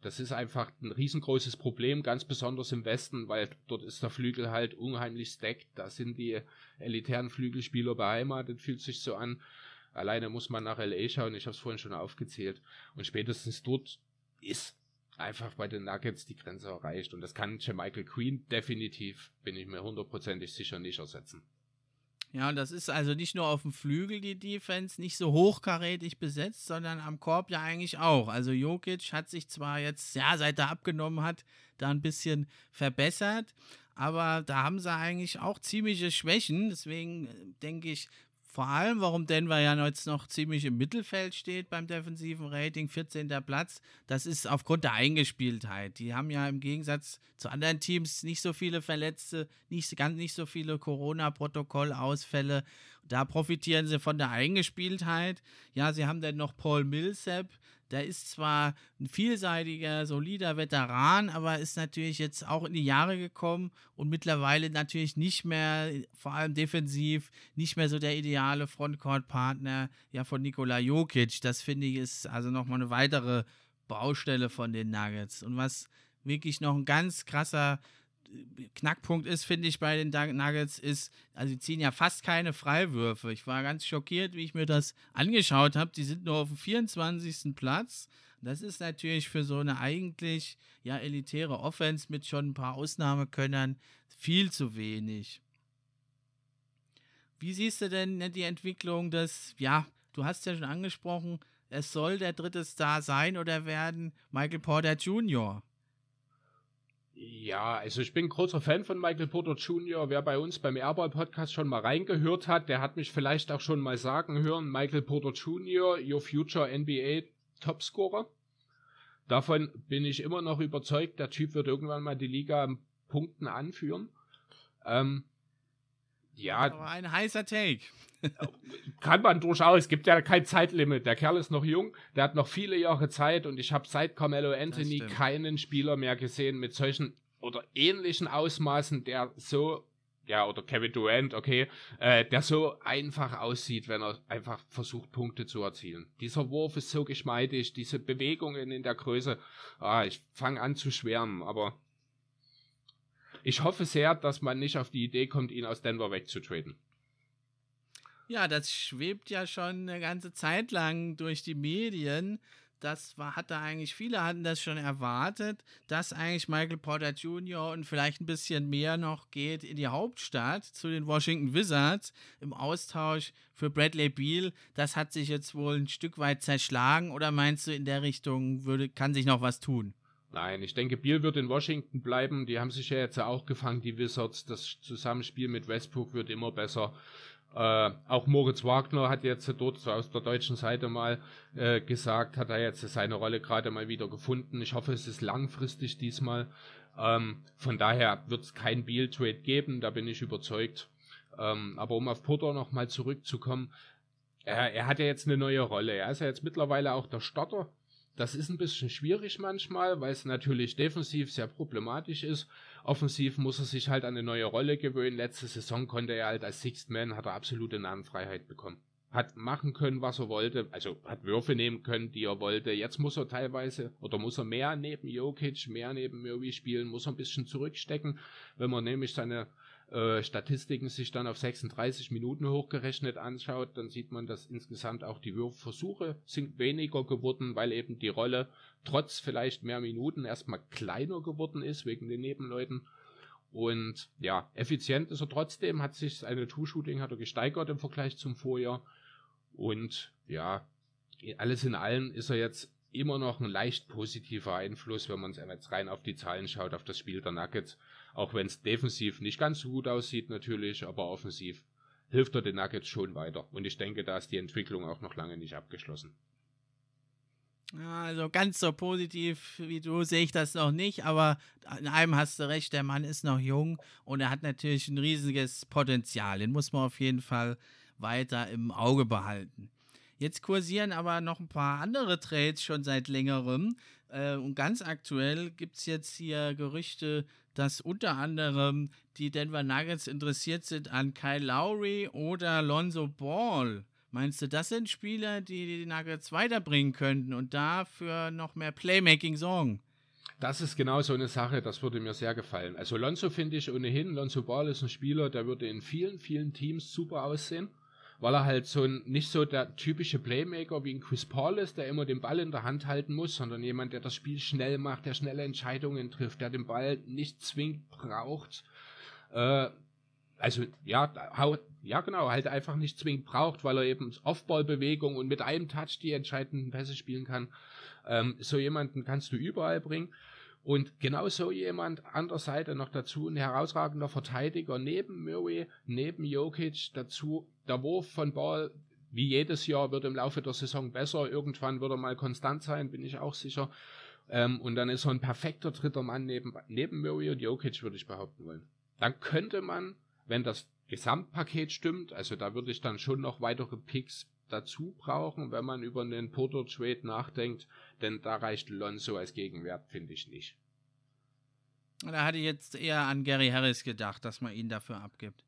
[SPEAKER 2] Das ist einfach ein riesengroßes Problem, ganz besonders im Westen, weil dort ist der Flügel halt unheimlich stacked. Da sind die elitären Flügelspieler beheimatet, fühlt sich so an. Alleine muss man nach LA schauen, ich habe es vorhin schon aufgezählt. Und spätestens dort ist einfach bei den Nuggets die Grenze erreicht. Und das kann Michael Queen definitiv, bin ich mir hundertprozentig sicher, nicht ersetzen.
[SPEAKER 1] Ja, und das ist also nicht nur auf dem Flügel die Defense nicht so hochkarätig besetzt, sondern am Korb ja eigentlich auch. Also Jokic hat sich zwar jetzt, ja, seit er abgenommen hat, da ein bisschen verbessert, aber da haben sie eigentlich auch ziemliche Schwächen. Deswegen äh, denke ich, vor allem, warum Denver ja jetzt noch ziemlich im Mittelfeld steht beim defensiven Rating, 14. Platz, das ist aufgrund der Eingespieltheit. Die haben ja im Gegensatz zu anderen Teams nicht so viele Verletzte, nicht, ganz nicht so viele Corona-Protokollausfälle. Da profitieren sie von der Eingespieltheit. Ja, sie haben dann noch Paul Millsap, der ist zwar ein vielseitiger, solider Veteran, aber ist natürlich jetzt auch in die Jahre gekommen und mittlerweile natürlich nicht mehr, vor allem defensiv, nicht mehr so der ideale Frontcourt-Partner ja, von Nikola Jokic. Das finde ich ist also nochmal eine weitere Baustelle von den Nuggets. Und was wirklich noch ein ganz krasser Knackpunkt ist, finde ich, bei den Nuggets, ist, also sie ziehen ja fast keine Freiwürfe. Ich war ganz schockiert, wie ich mir das angeschaut habe. Die sind nur auf dem 24. Platz. Das ist natürlich für so eine eigentlich ja elitäre Offense mit schon ein paar Ausnahmekönnern viel zu wenig. Wie siehst du denn die Entwicklung des, ja, du hast ja schon angesprochen, es soll der dritte Star sein oder werden Michael Porter Jr.
[SPEAKER 2] Ja, also ich bin großer Fan von Michael Porter Jr. Wer bei uns beim Airball Podcast schon mal reingehört hat, der hat mich vielleicht auch schon mal sagen hören, Michael Porter Jr., Your Future NBA Topscorer. Davon bin ich immer noch überzeugt, der Typ wird irgendwann mal die Liga Punkten anführen. Ähm,
[SPEAKER 1] ja. Aber ein heißer Take.
[SPEAKER 2] kann man durchaus. Es gibt ja kein Zeitlimit. Der Kerl ist noch jung, der hat noch viele Jahre Zeit und ich habe seit Carmelo Anthony keinen Spieler mehr gesehen mit solchen oder ähnlichen Ausmaßen, der so, ja, oder Kevin Durant, okay, äh, der so einfach aussieht, wenn er einfach versucht, Punkte zu erzielen. Dieser Wurf ist so geschmeidig, diese Bewegungen in der Größe, ah, ich fange an zu schwärmen, aber ich hoffe sehr, dass man nicht auf die Idee kommt, ihn aus Denver wegzutraden.
[SPEAKER 1] Ja, das schwebt ja schon eine ganze Zeit lang durch die Medien. Das war, hatte eigentlich, viele hatten das schon erwartet, dass eigentlich Michael Porter Jr. und vielleicht ein bisschen mehr noch geht in die Hauptstadt zu den Washington Wizards im Austausch für Bradley Beal. Das hat sich jetzt wohl ein Stück weit zerschlagen oder meinst du, in der Richtung würde, kann sich noch was tun?
[SPEAKER 2] Nein, ich denke, Beal wird in Washington bleiben. Die haben sich ja jetzt auch gefangen, die Wizards. Das Zusammenspiel mit Westbrook wird immer besser. Äh, auch Moritz Wagner hat jetzt dort aus der deutschen Seite mal äh, gesagt, hat er jetzt seine Rolle gerade mal wieder gefunden. Ich hoffe, es ist langfristig diesmal. Ähm, von daher wird es kein Beal-Trade geben, da bin ich überzeugt. Ähm, aber um auf Porter nochmal zurückzukommen, er, er hat ja jetzt eine neue Rolle. Er ist ja jetzt mittlerweile auch der Starter das ist ein bisschen schwierig manchmal, weil es natürlich defensiv sehr problematisch ist. Offensiv muss er sich halt an eine neue Rolle gewöhnen. Letzte Saison konnte er halt als Sixth Man, hat er absolute Namenfreiheit bekommen. Hat machen können, was er wollte, also hat Würfe nehmen können, die er wollte. Jetzt muss er teilweise oder muss er mehr neben Jokic, mehr neben Murray spielen, muss er ein bisschen zurückstecken. Wenn man nämlich seine äh, Statistiken sich dann auf 36 Minuten hochgerechnet anschaut, dann sieht man, dass insgesamt auch die Würfversuche sind weniger geworden, weil eben die Rolle trotz vielleicht mehr Minuten erstmal kleiner geworden ist wegen den Nebenleuten. Und ja, effizient ist er trotzdem, hat sich seine Two-Shooting hat er gesteigert im Vergleich zum Vorjahr. Und ja, alles in allem ist er jetzt immer noch ein leicht positiver Einfluss, wenn man jetzt rein auf die Zahlen schaut, auf das Spiel der Nuggets. Auch wenn es defensiv nicht ganz so gut aussieht natürlich, aber offensiv hilft er den Nuggets schon weiter. Und ich denke, da ist die Entwicklung auch noch lange nicht abgeschlossen.
[SPEAKER 1] Also ganz so positiv wie du sehe ich das noch nicht, aber in einem hast du recht, der Mann ist noch jung und er hat natürlich ein riesiges Potenzial. Den muss man auf jeden Fall weiter im Auge behalten. Jetzt kursieren aber noch ein paar andere Trades schon seit längerem. Äh, und ganz aktuell gibt es jetzt hier Gerüchte, dass unter anderem die Denver Nuggets interessiert sind an Kyle Lowry oder Lonzo Ball. Meinst du, das sind Spieler, die die Nuggets weiterbringen könnten und dafür noch mehr Playmaking sorgen?
[SPEAKER 2] Das ist genau so eine Sache, das würde mir sehr gefallen. Also Lonzo finde ich ohnehin, Lonzo Ball ist ein Spieler, der würde in vielen, vielen Teams super aussehen weil er halt so ein, nicht so der typische Playmaker wie ein Chris Paul ist, der immer den Ball in der Hand halten muss, sondern jemand, der das Spiel schnell macht, der schnelle Entscheidungen trifft, der den Ball nicht zwingend braucht. Äh, also ja, ja genau, halt einfach nicht zwingend braucht, weil er eben Offball-Bewegung und mit einem Touch die entscheidenden Pässe spielen kann. Ähm, so jemanden kannst du überall bringen. Und genau so jemand an der Seite noch dazu ein herausragender Verteidiger neben Murray, neben Jokic, dazu der Wurf von Ball, wie jedes Jahr, wird im Laufe der Saison besser. Irgendwann wird er mal konstant sein, bin ich auch sicher. Ähm, und dann ist er ein perfekter dritter Mann neben, neben Murray und Jokic, würde ich behaupten wollen. Dann könnte man, wenn das Gesamtpaket stimmt, also da würde ich dann schon noch weitere Picks dazu brauchen, wenn man über einen Porter Trade nachdenkt, denn da reicht Lonzo als Gegenwert, finde ich nicht.
[SPEAKER 1] Da hatte ich jetzt eher an Gary Harris gedacht, dass man ihn dafür abgibt.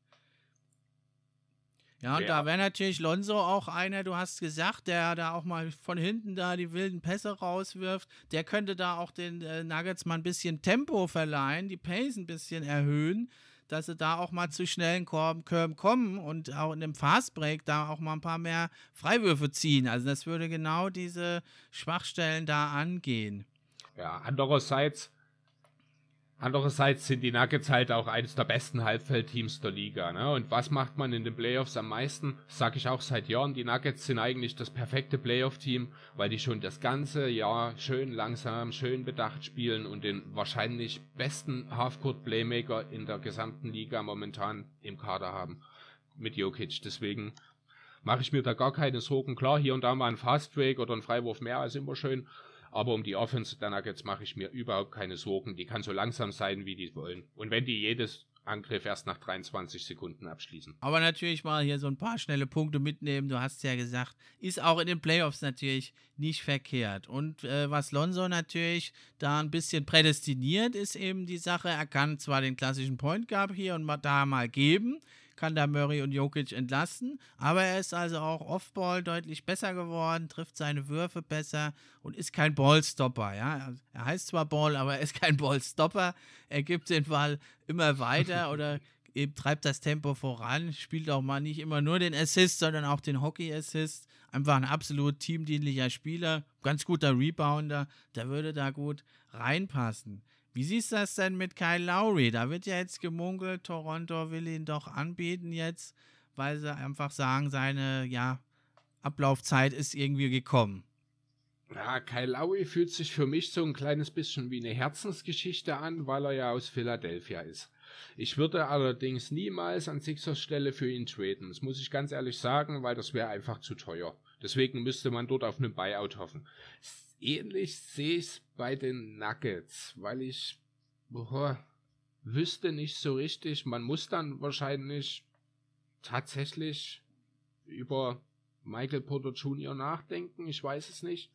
[SPEAKER 1] Ja, und ja. da wäre natürlich Lonzo auch einer, du hast gesagt, der da auch mal von hinten da die wilden Pässe rauswirft. Der könnte da auch den äh, Nuggets mal ein bisschen Tempo verleihen, die Pace ein bisschen erhöhen, dass sie da auch mal zu schnellen Körben kommen und auch in dem Fastbreak da auch mal ein paar mehr Freiwürfe ziehen. Also das würde genau diese Schwachstellen da angehen.
[SPEAKER 2] Ja, andererseits Andererseits sind die Nuggets halt auch eines der besten Halbfeldteams der Liga. Ne? Und was macht man in den Playoffs am meisten? Sag ich auch seit Jahren. Die Nuggets sind eigentlich das perfekte Playoff-Team, weil die schon das ganze Jahr schön langsam, schön bedacht spielen und den wahrscheinlich besten Halfcourt-Playmaker in der gesamten Liga momentan im Kader haben. Mit Jokic. Deswegen mache ich mir da gar keine Sorgen. Klar, hier und da mal ein Fast Break oder ein Freiwurf mehr als immer schön. Aber um die Offense der Nuggets mache ich mir überhaupt keine Sorgen. Die kann so langsam sein, wie die wollen. Und wenn die jedes Angriff erst nach 23 Sekunden abschließen.
[SPEAKER 1] Aber natürlich mal hier so ein paar schnelle Punkte mitnehmen. Du hast ja gesagt, ist auch in den Playoffs natürlich nicht verkehrt. Und äh, was Lonzo natürlich da ein bisschen prädestiniert, ist eben die Sache, er kann zwar den klassischen Point Guard hier und da mal geben, kann da Murray und Jokic entlasten. Aber er ist also auch Offball deutlich besser geworden, trifft seine Würfe besser und ist kein Ballstopper. Ja? Er heißt zwar Ball, aber er ist kein Ballstopper. Er gibt den Ball immer weiter oder eben treibt das Tempo voran, spielt auch mal nicht immer nur den Assist, sondern auch den Hockey-Assist. Einfach ein absolut teamdienlicher Spieler, ganz guter Rebounder, der würde da gut reinpassen. Wie siehst du das denn mit Kyle Lowry? Da wird ja jetzt gemunkelt, Toronto will ihn doch anbieten jetzt, weil sie einfach sagen, seine ja, Ablaufzeit ist irgendwie gekommen.
[SPEAKER 2] Ja, Kyle Lowry fühlt sich für mich so ein kleines bisschen wie eine Herzensgeschichte an, weil er ja aus Philadelphia ist. Ich würde allerdings niemals an Sixers Stelle für ihn traden. Das muss ich ganz ehrlich sagen, weil das wäre einfach zu teuer. Deswegen müsste man dort auf einen Buyout hoffen ähnlich sehe ich es bei den Nuggets, weil ich boah, wüsste nicht so richtig. Man muss dann wahrscheinlich tatsächlich über Michael Porter Jr. nachdenken. Ich weiß es nicht.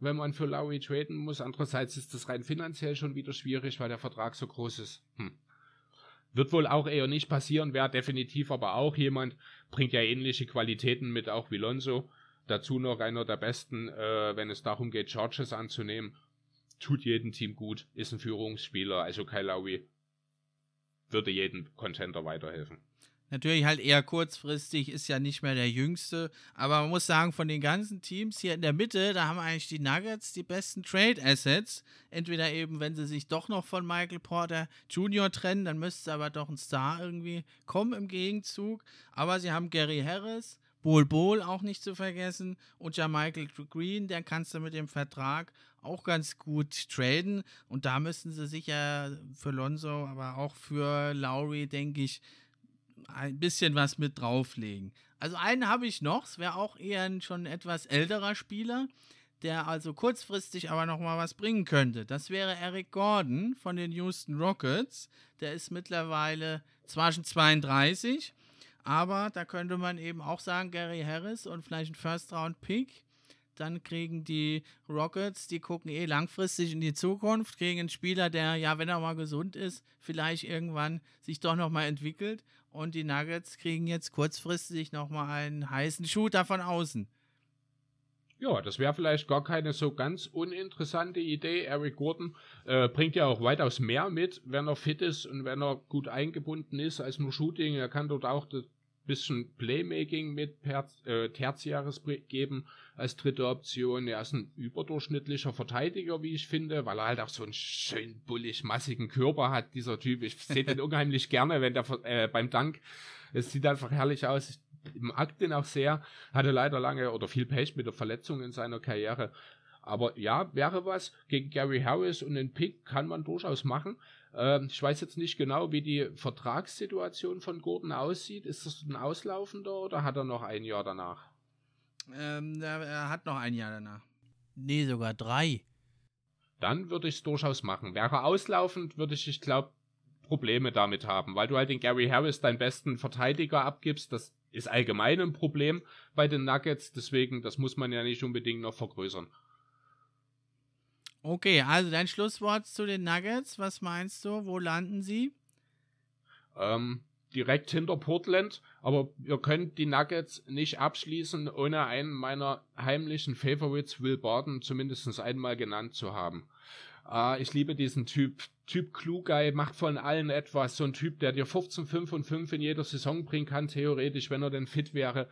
[SPEAKER 2] Wenn man für Lowry traden muss. Andererseits ist das rein finanziell schon wieder schwierig, weil der Vertrag so groß ist. Hm. Wird wohl auch eher nicht passieren, wäre definitiv aber auch jemand, bringt ja ähnliche Qualitäten mit, auch wie Lonzo. Dazu noch einer der besten, äh, wenn es darum geht, Charges anzunehmen. Tut jedem Team gut, ist ein Führungsspieler. Also Kyle Lowry würde jedem Contender weiterhelfen.
[SPEAKER 1] Natürlich halt eher kurzfristig, ist ja nicht mehr der Jüngste. Aber man muss sagen, von den ganzen Teams hier in der Mitte, da haben eigentlich die Nuggets die besten Trade Assets. Entweder eben, wenn sie sich doch noch von Michael Porter Jr. trennen, dann müsste aber doch ein Star irgendwie kommen im Gegenzug. Aber sie haben Gary Harris, Bol Bol auch nicht zu vergessen und ja Michael Green, der kannst du mit dem Vertrag auch ganz gut traden und da müssen sie sicher für Lonzo, aber auch für Lowry, denke ich, ein bisschen was mit drauflegen. Also einen habe ich noch, es wäre auch eher ein schon etwas älterer Spieler, der also kurzfristig aber noch mal was bringen könnte. Das wäre Eric Gordon von den Houston Rockets. Der ist mittlerweile zwar schon 32, aber da könnte man eben auch sagen, Gary Harris und vielleicht ein First-Round-Pick. Dann kriegen die Rockets, die gucken eh langfristig in die Zukunft, kriegen einen Spieler, der, ja, wenn er mal gesund ist, vielleicht irgendwann sich doch nochmal entwickelt. Und die Nuggets kriegen jetzt kurzfristig nochmal einen heißen Shooter von außen.
[SPEAKER 2] Ja, das wäre vielleicht gar keine so ganz uninteressante Idee. Eric Gordon äh, bringt ja auch weitaus mehr mit, wenn er fit ist und wenn er gut eingebunden ist als nur Shooting. Er kann dort auch das bisschen Playmaking mit per, äh, Tertiares geben als dritte Option. Er ist ein überdurchschnittlicher Verteidiger, wie ich finde, weil er halt auch so einen schön bullig massigen Körper hat, dieser Typ. Ich sehe den unheimlich gerne, wenn der äh, beim Dank, es sieht einfach herrlich aus. Ich mag den auch sehr, hatte leider lange oder viel Pech mit der Verletzung in seiner Karriere. Aber ja, wäre was. Gegen Gary Harris und den Pick kann man durchaus machen. Ähm, ich weiß jetzt nicht genau, wie die Vertragssituation von Gordon aussieht. Ist das ein auslaufender oder hat er noch ein Jahr danach?
[SPEAKER 1] Ähm, er hat noch ein Jahr danach. Nee, sogar drei.
[SPEAKER 2] Dann würde ich es durchaus machen. Wäre auslaufend, würde ich, ich glaube, Probleme damit haben, weil du halt den Gary Harris deinen besten Verteidiger abgibst. Das ist allgemein ein Problem bei den Nuggets, deswegen, das muss man ja nicht unbedingt noch vergrößern.
[SPEAKER 1] Okay, also dein Schlusswort zu den Nuggets, was meinst du? Wo landen sie?
[SPEAKER 2] Ähm, direkt hinter Portland, aber ihr könnt die Nuggets nicht abschließen, ohne einen meiner heimlichen Favorites, Will Barton, zumindest einmal genannt zu haben. Äh, ich liebe diesen Typ. Typ Klugei, macht von allen etwas. So ein Typ, der dir 15, 5 und 5 in jeder Saison bringen kann, theoretisch, wenn er denn fit wäre.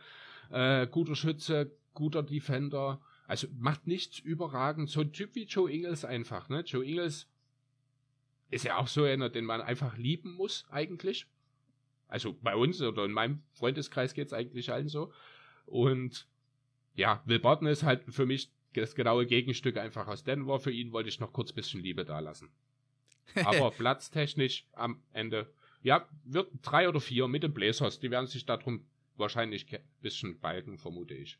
[SPEAKER 2] Äh, guter Schütze, guter Defender also macht nichts überragend. So ein Typ wie Joe Ingles einfach, ne? Joe Ingles ist ja auch so einer, den man einfach lieben muss, eigentlich. Also bei uns oder in meinem Freundeskreis geht es eigentlich allen so. Und ja, Will Barton ist halt für mich das genaue Gegenstück einfach aus Denver. Für ihn wollte ich noch kurz ein bisschen Liebe da lassen. Aber platztechnisch am Ende, ja, wird drei oder vier mit den Blazers. Die werden sich darum wahrscheinlich ein bisschen balken, vermute ich.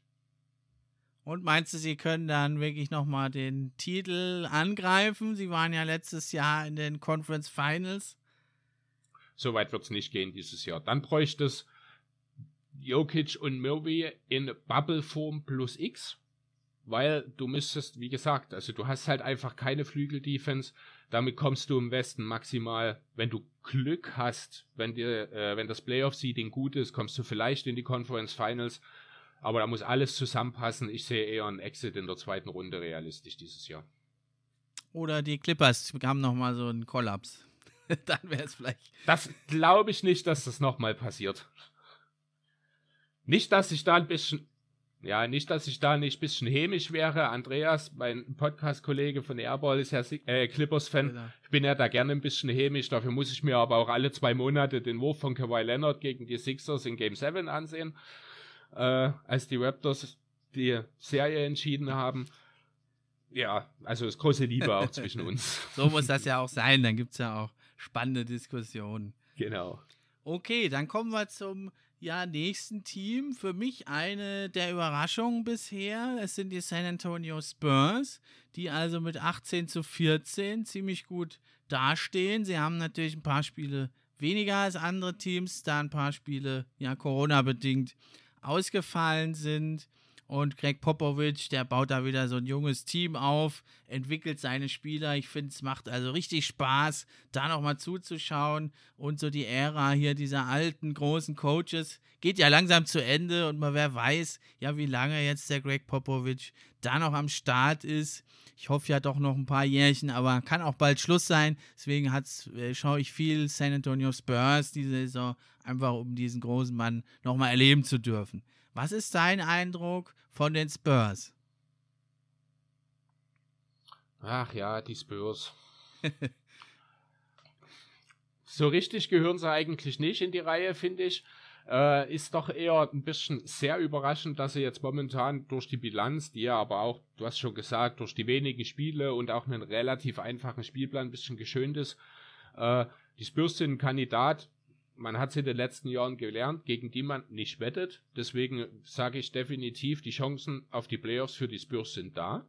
[SPEAKER 1] Und meinst du, sie können dann wirklich nochmal den Titel angreifen? Sie waren ja letztes Jahr in den Conference Finals.
[SPEAKER 2] So weit wird es nicht gehen dieses Jahr. Dann bräuchte es Jokic und Murray in Bubble-Form plus X, weil du müsstest, wie gesagt, also du hast halt einfach keine Flügel-Defense. Damit kommst du im Westen maximal, wenn du Glück hast, wenn dir, äh, wenn das Playoff-Seeding gut ist, kommst du vielleicht in die Conference Finals. Aber da muss alles zusammenpassen. Ich sehe eher einen Exit in der zweiten Runde realistisch dieses Jahr.
[SPEAKER 1] Oder die Clippers haben nochmal so einen Kollaps. Dann wäre es vielleicht.
[SPEAKER 2] Das glaube ich nicht, dass das nochmal passiert. Nicht, dass ich da ein bisschen, ja, nicht, dass ich da nicht ein bisschen hämisch wäre. Andreas, mein Podcast-Kollege von Airball, ist ja äh, Clippers-Fan. Ich bin ja da gerne ein bisschen hämisch. Dafür muss ich mir aber auch alle zwei Monate den Wurf von Kawhi Leonard gegen die Sixers in Game 7 ansehen äh, als die Raptors die Serie entschieden haben. Ja, also ist große Liebe auch zwischen uns.
[SPEAKER 1] So muss das ja auch sein, dann gibt es ja auch spannende Diskussionen.
[SPEAKER 2] Genau.
[SPEAKER 1] Okay, dann kommen wir zum ja, nächsten Team. Für mich eine der Überraschungen bisher. Es sind die San Antonio Spurs, die also mit 18 zu 14 ziemlich gut dastehen. Sie haben natürlich ein paar Spiele weniger als andere Teams, da ein paar Spiele ja Corona-bedingt ausgefallen sind. Und Greg Popovich, der baut da wieder so ein junges Team auf, entwickelt seine Spieler. Ich finde, es macht also richtig Spaß, da nochmal zuzuschauen. Und so die Ära hier dieser alten, großen Coaches geht ja langsam zu Ende. Und mal wer weiß, ja, wie lange jetzt der Greg Popovich da noch am Start ist. Ich hoffe ja doch noch ein paar Jährchen, aber kann auch bald Schluss sein. Deswegen äh, schaue ich viel San Antonio Spurs diese Saison, einfach um diesen großen Mann nochmal erleben zu dürfen. Was ist dein Eindruck von den Spurs?
[SPEAKER 2] Ach ja, die Spurs. so richtig gehören sie eigentlich nicht in die Reihe, finde ich. Äh, ist doch eher ein bisschen sehr überraschend, dass sie jetzt momentan durch die Bilanz, die ja aber auch, du hast schon gesagt, durch die wenigen Spiele und auch einen relativ einfachen Spielplan ein bisschen geschönt ist. Äh, die Spurs sind ein Kandidat, man hat es in den letzten Jahren gelernt, gegen die man nicht wettet. Deswegen sage ich definitiv, die Chancen auf die Playoffs für die Spurs sind da.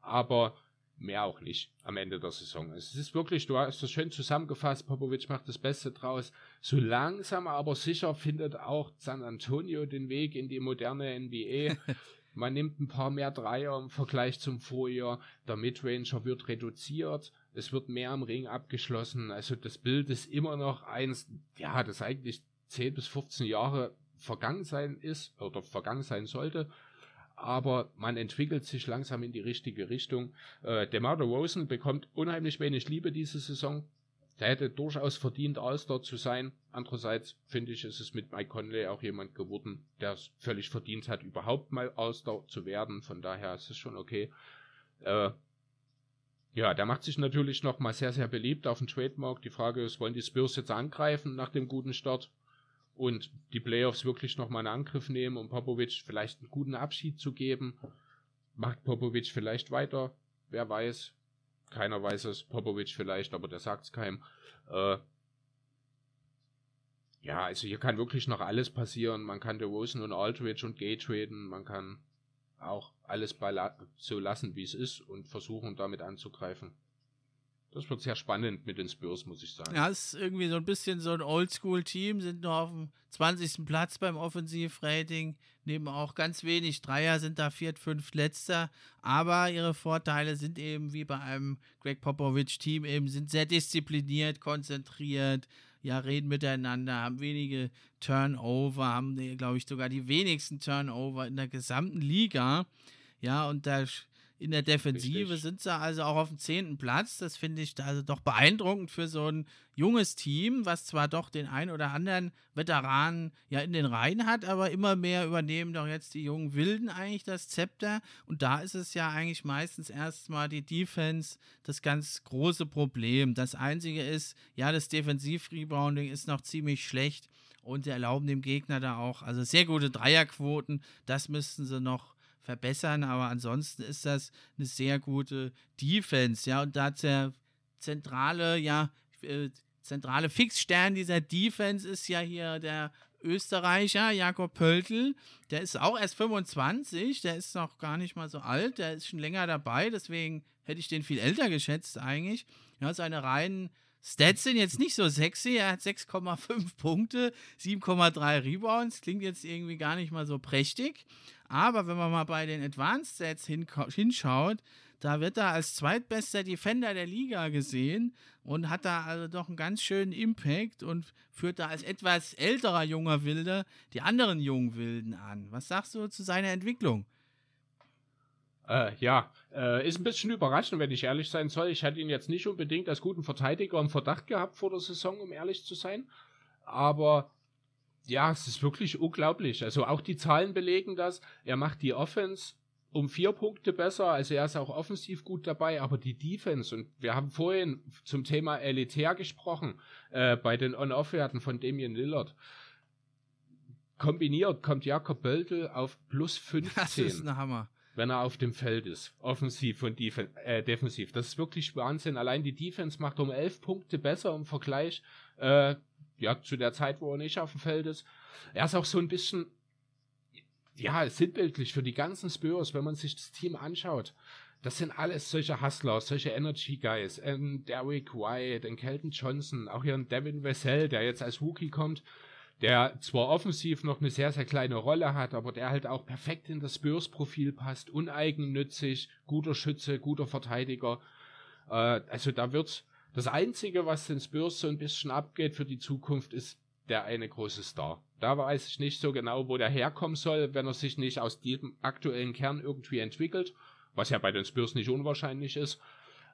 [SPEAKER 2] Aber mehr auch nicht am Ende der Saison. Es ist wirklich, du hast das schön zusammengefasst, Popovic macht das Beste draus. So langsam aber sicher findet auch San Antonio den Weg in die moderne NBA. Man nimmt ein paar mehr Dreier im Vergleich zum Vorjahr. Der Midranger wird reduziert. Es wird mehr am Ring abgeschlossen. Also das Bild ist immer noch eins, ja, das eigentlich 10 bis 15 Jahre vergangen sein ist oder vergangen sein sollte aber man entwickelt sich langsam in die richtige Richtung. Äh, DeMar Rosen bekommt unheimlich wenig Liebe diese Saison. Der hätte durchaus verdient, All-Star zu sein. Andererseits finde ich, ist es mit Mike Conley auch jemand geworden, der es völlig verdient hat, überhaupt mal All-Star zu werden. Von daher ist es schon okay. Äh, ja, der macht sich natürlich noch mal sehr, sehr beliebt auf dem Trademark. Die Frage ist, wollen die Spurs jetzt angreifen nach dem guten Start? und die Playoffs wirklich nochmal einen Angriff nehmen, um Popovic vielleicht einen guten Abschied zu geben. Macht Popovic vielleicht weiter? Wer weiß. Keiner weiß es. Popovic vielleicht, aber der sagt es keinem. Äh, ja, also hier kann wirklich noch alles passieren. Man kann DeRozan und Aldridge und Gay traden. Man kann auch alles bei so lassen, wie es ist und versuchen, damit anzugreifen. Das wird sehr spannend mit den Spurs, muss ich sagen.
[SPEAKER 1] Ja, es ist irgendwie so ein bisschen so ein Oldschool-Team, sind nur auf dem 20. Platz beim Offensivrating, nehmen auch ganz wenig Dreier, sind da viert, fünft letzter, aber ihre Vorteile sind eben wie bei einem Greg Popovich-Team eben, sind sehr diszipliniert, konzentriert, ja, reden miteinander, haben wenige Turnover, haben, glaube ich, sogar die wenigsten Turnover in der gesamten Liga. Ja, und da In der Defensive Richtig. sind sie also auch auf dem zehnten Platz. Das finde ich also doch beeindruckend für so ein junges Team, was zwar doch den ein oder anderen Veteranen ja in den Reihen hat, aber immer mehr übernehmen doch jetzt die jungen Wilden eigentlich das Zepter. Und da ist es ja eigentlich meistens erstmal die Defense das ganz große Problem. Das Einzige ist, ja, das Defensiv-Rebounding ist noch ziemlich schlecht und sie erlauben dem Gegner da auch, also sehr gute Dreierquoten, das müssten sie noch verbessern, aber ansonsten ist das eine sehr gute Defense, ja, und da der zentrale, ja, äh, zentrale Fixstern dieser Defense ist ja hier der Österreicher Jakob Pöltl, der ist auch erst 25, der ist noch gar nicht mal so alt, der ist schon länger dabei, deswegen hätte ich den viel älter geschätzt eigentlich. Ja, seine reinen Stats sind jetzt nicht so sexy. Er hat 6,5 Punkte, 7,3 Rebounds. Klingt jetzt irgendwie gar nicht mal so prächtig. Aber wenn man mal bei den Advanced Stats hinschaut, da wird er als zweitbester Defender der Liga gesehen und hat da also doch einen ganz schönen Impact und führt da als etwas älterer junger Wilder die anderen jungen Wilden an. Was sagst du zu seiner Entwicklung?
[SPEAKER 2] Äh, ja, äh, ist ein bisschen überraschend, wenn ich ehrlich sein soll. Ich hatte ihn jetzt nicht unbedingt als guten Verteidiger im Verdacht gehabt vor der Saison, um ehrlich zu sein. Aber ja, es ist wirklich unglaublich. Also auch die Zahlen belegen das. Er macht die Offense um vier Punkte besser. Also er ist auch offensiv gut dabei, aber die Defense, und wir haben vorhin zum Thema elitär gesprochen, äh, bei den On-Off-Werten von Damian Lillard. Kombiniert kommt Jakob Böltel auf plus 15.
[SPEAKER 1] Das ist ein Hammer
[SPEAKER 2] wenn er auf dem Feld ist. Offensiv und Defen äh, defensiv. Das ist wirklich Wahnsinn. Allein die Defense macht um elf Punkte besser im Vergleich äh, ja, zu der Zeit, wo er nicht auf dem Feld ist. Er ist auch so ein bisschen, ja, sinnbildlich für die ganzen Spurs, wenn man sich das Team anschaut. Das sind alles solche Hustler, solche Energy Guys. Ähm, Derrick White, den Kelton Johnson, auch hier ein Devin Vessel, der jetzt als Rookie kommt der zwar offensiv noch eine sehr, sehr kleine Rolle hat, aber der halt auch perfekt in das Spurs-Profil passt, uneigennützig, guter Schütze, guter Verteidiger. Äh, also da wird das Einzige, was den Spurs so ein bisschen abgeht für die Zukunft, ist der eine große Star. Da weiß ich nicht so genau, wo der herkommen soll, wenn er sich nicht aus diesem aktuellen Kern irgendwie entwickelt, was ja bei den Spurs nicht unwahrscheinlich ist.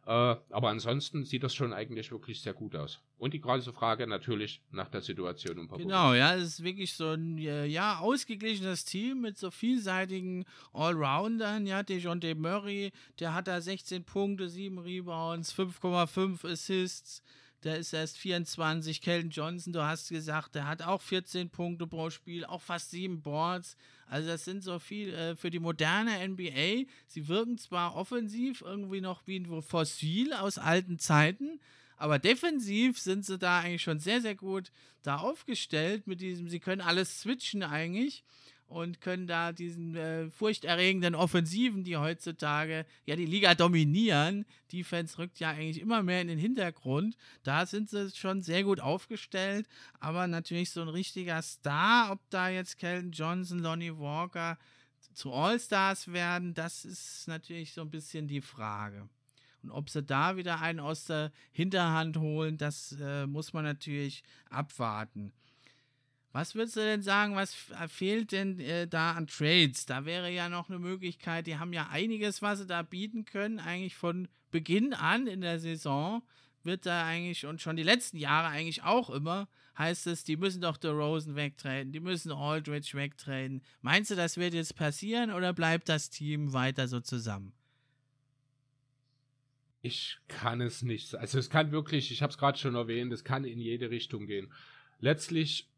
[SPEAKER 2] Äh, aber ansonsten sieht das schon eigentlich wirklich sehr gut aus. Und die große Frage natürlich nach der Situation
[SPEAKER 1] um Genau, ja, es ist wirklich so ein äh, ja, ausgeglichenes Team mit so vielseitigen Allroundern. Ja, DeJounte Murray, der hat da 16 Punkte, 7 Rebounds, 5,5 Assists der ist erst 24. Kelton Johnson, du hast gesagt, der hat auch 14 Punkte pro Spiel, auch fast sieben Boards. Also das sind so viel äh, für die moderne NBA. Sie wirken zwar offensiv irgendwie noch wie ein Fossil aus alten Zeiten, aber defensiv sind sie da eigentlich schon sehr, sehr gut da aufgestellt mit diesem, sie können alles switchen eigentlich und können da diesen äh, furchterregenden Offensiven, die heutzutage ja die Liga dominieren, Defense rückt ja eigentlich immer mehr in den Hintergrund. Da sind sie schon sehr gut aufgestellt, aber natürlich so ein richtiger Star, ob da jetzt Kelton Johnson, Lonnie Walker zu All-Stars werden, das ist natürlich so ein bisschen die Frage. Und ob sie da wieder einen aus der Hinterhand holen, das äh, muss man natürlich abwarten. Was würdest du denn sagen, was fehlt denn äh, da an Trades? Da wäre ja noch eine Möglichkeit, die haben ja einiges, was sie da bieten können, eigentlich von Beginn an in der Saison wird da eigentlich und schon die letzten Jahre eigentlich auch immer heißt es, die müssen doch der Rosen wegtreten, die müssen Aldridge wegtreten. Meinst du, das wird jetzt passieren oder bleibt das Team weiter so zusammen?
[SPEAKER 2] Ich kann es nicht. Also es kann wirklich, ich habe es gerade schon erwähnt, es kann in jede Richtung gehen. Letztlich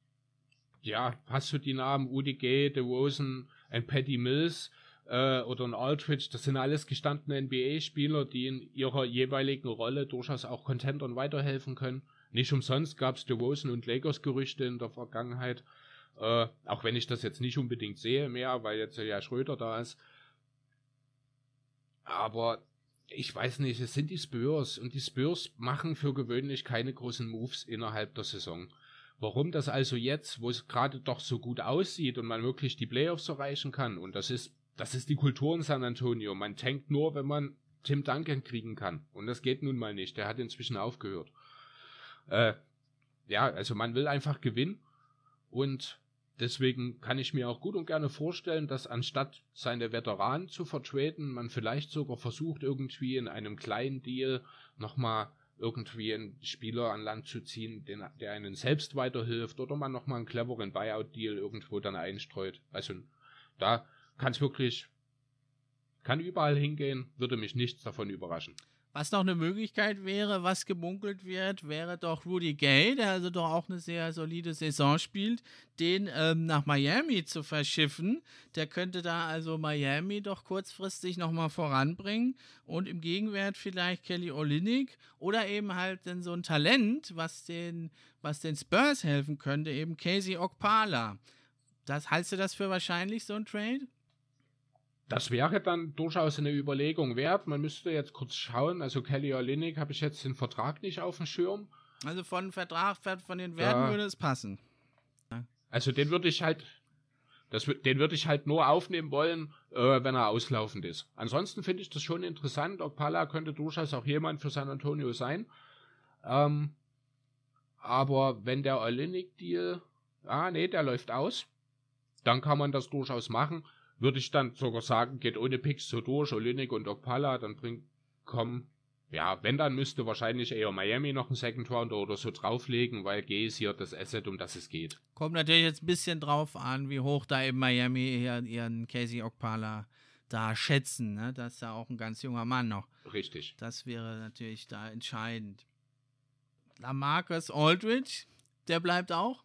[SPEAKER 2] ja, hast du die Namen Udi Gay, DeRozan, ein Paddy Mills äh, oder ein Aldridge, das sind alles gestandene NBA-Spieler, die in ihrer jeweiligen Rolle durchaus auch Contendern weiterhelfen können. Nicht umsonst gab es DeRozan und Lakers-Gerüchte in der Vergangenheit, äh, auch wenn ich das jetzt nicht unbedingt sehe mehr, weil jetzt ja Schröder da ist. Aber ich weiß nicht, es sind die Spurs und die Spurs machen für gewöhnlich keine großen Moves innerhalb der Saison. Warum das also jetzt, wo es gerade doch so gut aussieht und man wirklich die Playoffs erreichen kann, und das ist, das ist die Kultur in San Antonio. Man tankt nur, wenn man Tim Duncan kriegen kann. Und das geht nun mal nicht. Der hat inzwischen aufgehört. Äh, ja, also man will einfach gewinnen. Und deswegen kann ich mir auch gut und gerne vorstellen, dass anstatt seine Veteranen zu vertreten, man vielleicht sogar versucht, irgendwie in einem kleinen Deal nochmal irgendwie einen Spieler an Land zu ziehen, den, der einen selbst weiterhilft oder man nochmal einen cleveren Buyout-Deal irgendwo dann einstreut. Also da kann es wirklich, kann überall hingehen, würde mich nichts davon überraschen.
[SPEAKER 1] Was noch eine Möglichkeit wäre, was gemunkelt wird, wäre doch Rudy Gay, der also doch auch eine sehr solide Saison spielt, den ähm, nach Miami zu verschiffen. Der könnte da also Miami doch kurzfristig nochmal voranbringen und im Gegenwert vielleicht Kelly Olynyk oder eben halt dann so ein Talent, was den, was den Spurs helfen könnte, eben Casey Okpala. Das hältst du das für wahrscheinlich, so ein Trade?
[SPEAKER 2] Das wäre dann durchaus eine Überlegung wert. Man müsste jetzt kurz schauen. Also Kelly Olynyk habe ich jetzt den Vertrag nicht auf dem Schirm.
[SPEAKER 1] Also von Vertrag, von den Werten ja. würde es passen.
[SPEAKER 2] Also den würde ich halt, das, den würde ich halt nur aufnehmen wollen, äh, wenn er auslaufend ist. Ansonsten finde ich das schon interessant. Okpala könnte durchaus auch jemand für San Antonio sein. Ähm, aber wenn der Olynyk-Deal, ah nee, der läuft aus, dann kann man das durchaus machen würde ich dann sogar sagen, geht ohne Picks so durch, Olinik und Okpala, dann bringt, komm, ja, wenn dann müsste wahrscheinlich eher Miami noch einen Second Rounder oder so drauflegen, weil G ist hier das Asset, um das es geht.
[SPEAKER 1] Kommt natürlich jetzt ein bisschen drauf an, wie hoch da eben Miami ihren, ihren Casey Okpala da schätzen. Ne? Das ist ja auch ein ganz junger Mann noch.
[SPEAKER 2] Richtig.
[SPEAKER 1] Das wäre natürlich da entscheidend. Lamarcus Aldridge, der bleibt auch?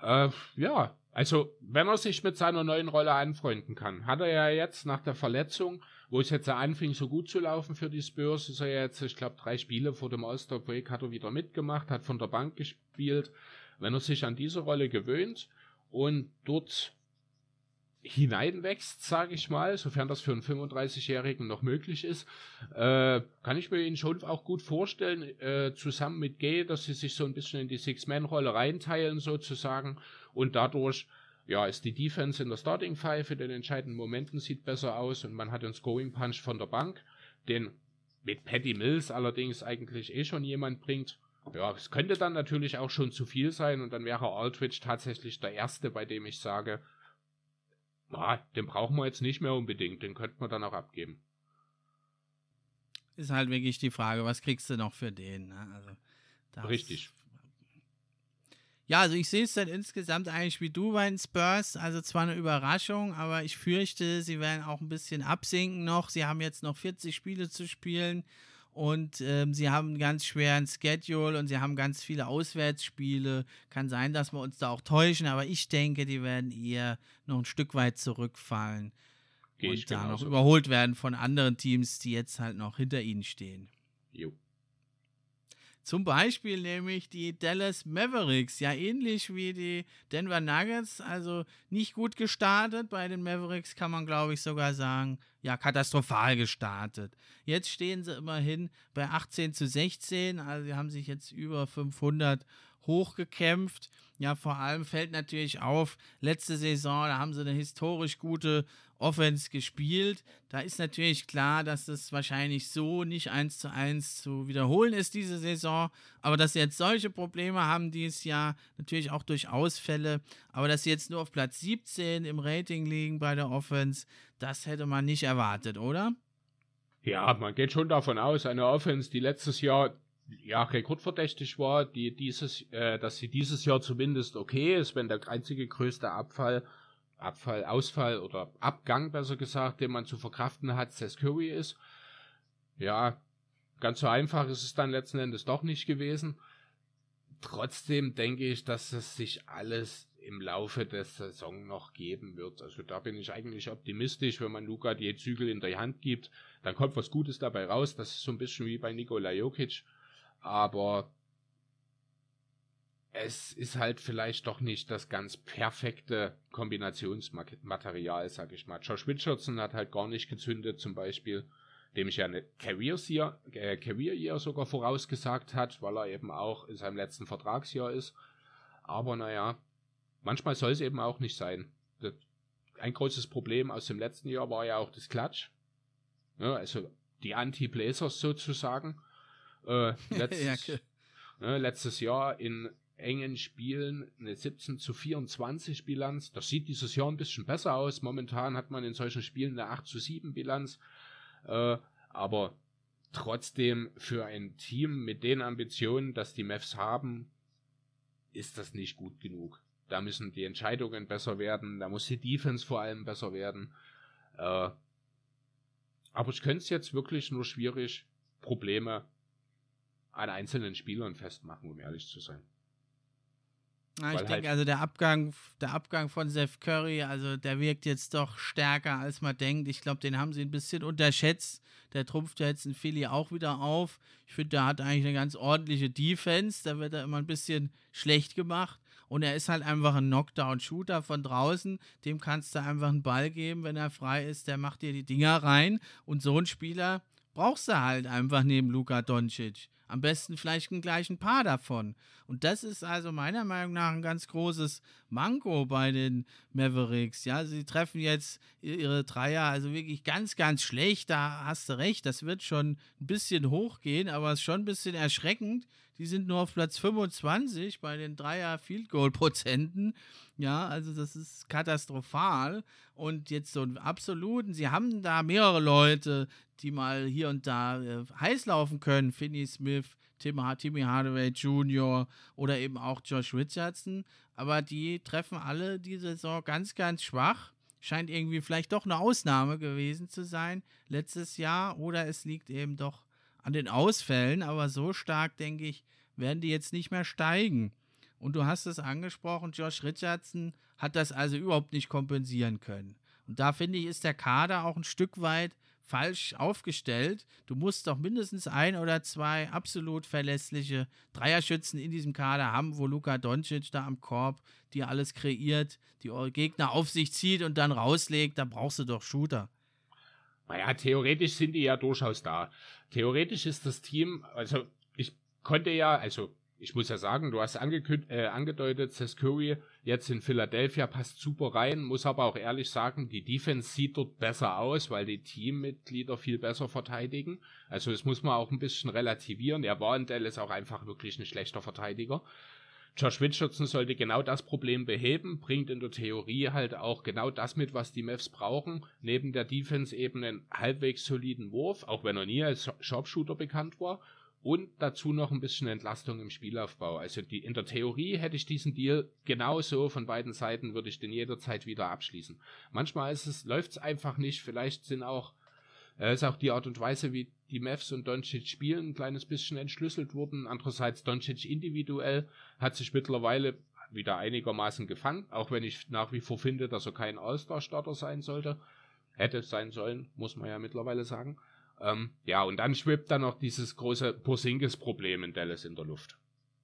[SPEAKER 2] Äh, ja, also, wenn er sich mit seiner neuen Rolle anfreunden kann, hat er ja jetzt nach der Verletzung, wo es jetzt anfing, so gut zu laufen für die Spurs, ist er jetzt, ich glaube, drei Spiele vor dem All-Star Break hat er wieder mitgemacht, hat von der Bank gespielt. Wenn er sich an diese Rolle gewöhnt und dort hineinwächst, sage ich mal, sofern das für einen 35-Jährigen noch möglich ist, äh, kann ich mir ihn schon auch gut vorstellen, äh, zusammen mit Gay, dass sie sich so ein bisschen in die Six-Man-Rolle reinteilen sozusagen und dadurch ja, ist die Defense in der Starting Five in den entscheidenden Momenten sieht besser aus und man hat einen Scoring Punch von der Bank, den mit Patty Mills allerdings eigentlich eh schon jemand bringt. Ja, es könnte dann natürlich auch schon zu viel sein und dann wäre Aldridge tatsächlich der erste, bei dem ich sage, na, den brauchen wir jetzt nicht mehr unbedingt, den könnten wir dann auch abgeben.
[SPEAKER 1] Ist halt wirklich die Frage, was kriegst du noch für den? Ne?
[SPEAKER 2] Also, Richtig.
[SPEAKER 1] Ja, also ich sehe es dann insgesamt eigentlich wie du bei den Spurs. Also zwar eine Überraschung, aber ich fürchte, sie werden auch ein bisschen absinken noch. Sie haben jetzt noch 40 Spiele zu spielen und ähm, sie haben einen ganz schweren Schedule und sie haben ganz viele Auswärtsspiele. Kann sein, dass wir uns da auch täuschen, aber ich denke, die werden eher noch ein Stück weit zurückfallen Geh und da noch überholt werden von anderen Teams, die jetzt halt noch hinter ihnen stehen. Jo. Zum Beispiel nämlich die Dallas Mavericks, ja ähnlich wie die Denver Nuggets, also nicht gut gestartet. Bei den Mavericks kann man, glaube ich, sogar sagen, ja, katastrophal gestartet. Jetzt stehen sie immerhin bei 18 zu 16, also sie haben sich jetzt über 500 hochgekämpft. Ja, vor allem fällt natürlich auf, letzte Saison, da haben sie eine historisch gute Offense gespielt. Da ist natürlich klar, dass es wahrscheinlich so nicht eins zu eins zu wiederholen ist diese Saison. Aber dass sie jetzt solche Probleme haben dieses Jahr, natürlich auch durch Ausfälle, aber dass sie jetzt nur auf Platz 17 im Rating liegen bei der Offense, das hätte man nicht erwartet, oder?
[SPEAKER 2] Ja, man geht schon davon aus, eine Offense, die letztes Jahr ja, rekordverdächtig war, die dieses, äh, dass sie dieses Jahr zumindest okay ist, wenn der einzige größte Abfall, Abfall, Ausfall oder Abgang, besser gesagt, den man zu verkraften hat, Seth Curry ist. Ja, ganz so einfach ist es dann letzten Endes doch nicht gewesen. Trotzdem denke ich, dass es sich alles im Laufe der Saison noch geben wird. Also da bin ich eigentlich optimistisch, wenn man Luca die Zügel in der Hand gibt, dann kommt was Gutes dabei raus. Das ist so ein bisschen wie bei Nikola Jokic aber es ist halt vielleicht doch nicht das ganz perfekte Kombinationsmaterial, sag ich mal. Josh Richardson hat halt gar nicht gezündet, zum Beispiel, dem ich ja eine Career Year, äh, Career Year sogar vorausgesagt hat, weil er eben auch in seinem letzten Vertragsjahr ist. Aber naja, manchmal soll es eben auch nicht sein. Ein großes Problem aus dem letzten Jahr war ja auch das Klatsch. Ja, also die Anti-Blazers sozusagen. Äh, letzt, ja, okay. ne, letztes Jahr in engen Spielen eine 17 zu 24 Bilanz. Das sieht dieses Jahr ein bisschen besser aus. Momentan hat man in solchen Spielen eine 8 zu 7 Bilanz. Äh, aber trotzdem für ein Team mit den Ambitionen, dass die Mavs haben, ist das nicht gut genug. Da müssen die Entscheidungen besser werden, da muss die Defense vor allem besser werden. Äh, aber ich könnte es jetzt wirklich nur schwierig Probleme an einzelnen Spielern festmachen, um ehrlich zu sein.
[SPEAKER 1] Na, ich denke, halt also der Abgang, der Abgang von Seth Curry, also der wirkt jetzt doch stärker, als man denkt. Ich glaube, den haben sie ein bisschen unterschätzt. Der trumpft ja jetzt in Philly auch wieder auf. Ich finde, der hat eigentlich eine ganz ordentliche Defense. Da wird er immer ein bisschen schlecht gemacht. Und er ist halt einfach ein Knockdown-Shooter von draußen. Dem kannst du einfach einen Ball geben, wenn er frei ist. Der macht dir die Dinger rein. Und so ein Spieler brauchst du halt einfach neben Luka Doncic. Am besten vielleicht gleich ein paar davon. Und das ist also meiner Meinung nach ein ganz großes Manko bei den Mavericks. Ja, sie treffen jetzt ihre Dreier also wirklich ganz, ganz schlecht. Da hast du recht, das wird schon ein bisschen hochgehen, aber es ist schon ein bisschen erschreckend. Die sind nur auf Platz 25 bei den Dreier Field Goal Prozenten. Ja, also das ist katastrophal. Und jetzt so einen absoluten, sie haben da mehrere Leute, die mal hier und da äh, heiß laufen können. Finney Smith, Tim, Timmy Hardaway Jr. oder eben auch Josh Richardson. Aber die treffen alle diese Saison ganz, ganz schwach. Scheint irgendwie vielleicht doch eine Ausnahme gewesen zu sein letztes Jahr. Oder es liegt eben doch an den Ausfällen. Aber so stark, denke ich, werden die jetzt nicht mehr steigen. Und du hast es angesprochen, Josh Richardson hat das also überhaupt nicht kompensieren können. Und da finde ich, ist der Kader auch ein Stück weit falsch aufgestellt. Du musst doch mindestens ein oder zwei absolut verlässliche Dreierschützen in diesem Kader haben, wo Luka Doncic da am Korb dir alles kreiert, die Gegner auf sich zieht und dann rauslegt. Da brauchst du doch Shooter.
[SPEAKER 2] Naja, theoretisch sind die ja durchaus da. Theoretisch ist das Team, also ich konnte ja, also ich muss ja sagen, du hast äh, angedeutet, Seth Curry jetzt in Philadelphia passt super rein, muss aber auch ehrlich sagen, die Defense sieht dort besser aus, weil die Teammitglieder viel besser verteidigen. Also das muss man auch ein bisschen relativieren. Er war in Dallas auch einfach wirklich ein schlechter Verteidiger. Josh Richardson sollte genau das Problem beheben, bringt in der Theorie halt auch genau das mit, was die Mavs brauchen. Neben der Defense eben einen halbwegs soliden Wurf, auch wenn er nie als Sharpshooter bekannt war und dazu noch ein bisschen Entlastung im Spielaufbau. Also die, in der Theorie hätte ich diesen Deal genauso von beiden Seiten, würde ich den jederzeit wieder abschließen. Manchmal läuft es einfach nicht. Vielleicht sind auch, äh, ist auch die Art und Weise, wie die Mavs und Doncic spielen, ein kleines bisschen entschlüsselt wurden. Andererseits Doncic individuell hat sich mittlerweile wieder einigermaßen gefangen, auch wenn ich nach wie vor finde, dass er kein All-Star-Starter sein sollte. Hätte sein sollen, muss man ja mittlerweile sagen. Ähm, ja, und dann schwebt da noch dieses große Porzingis-Problem in Dallas in der Luft.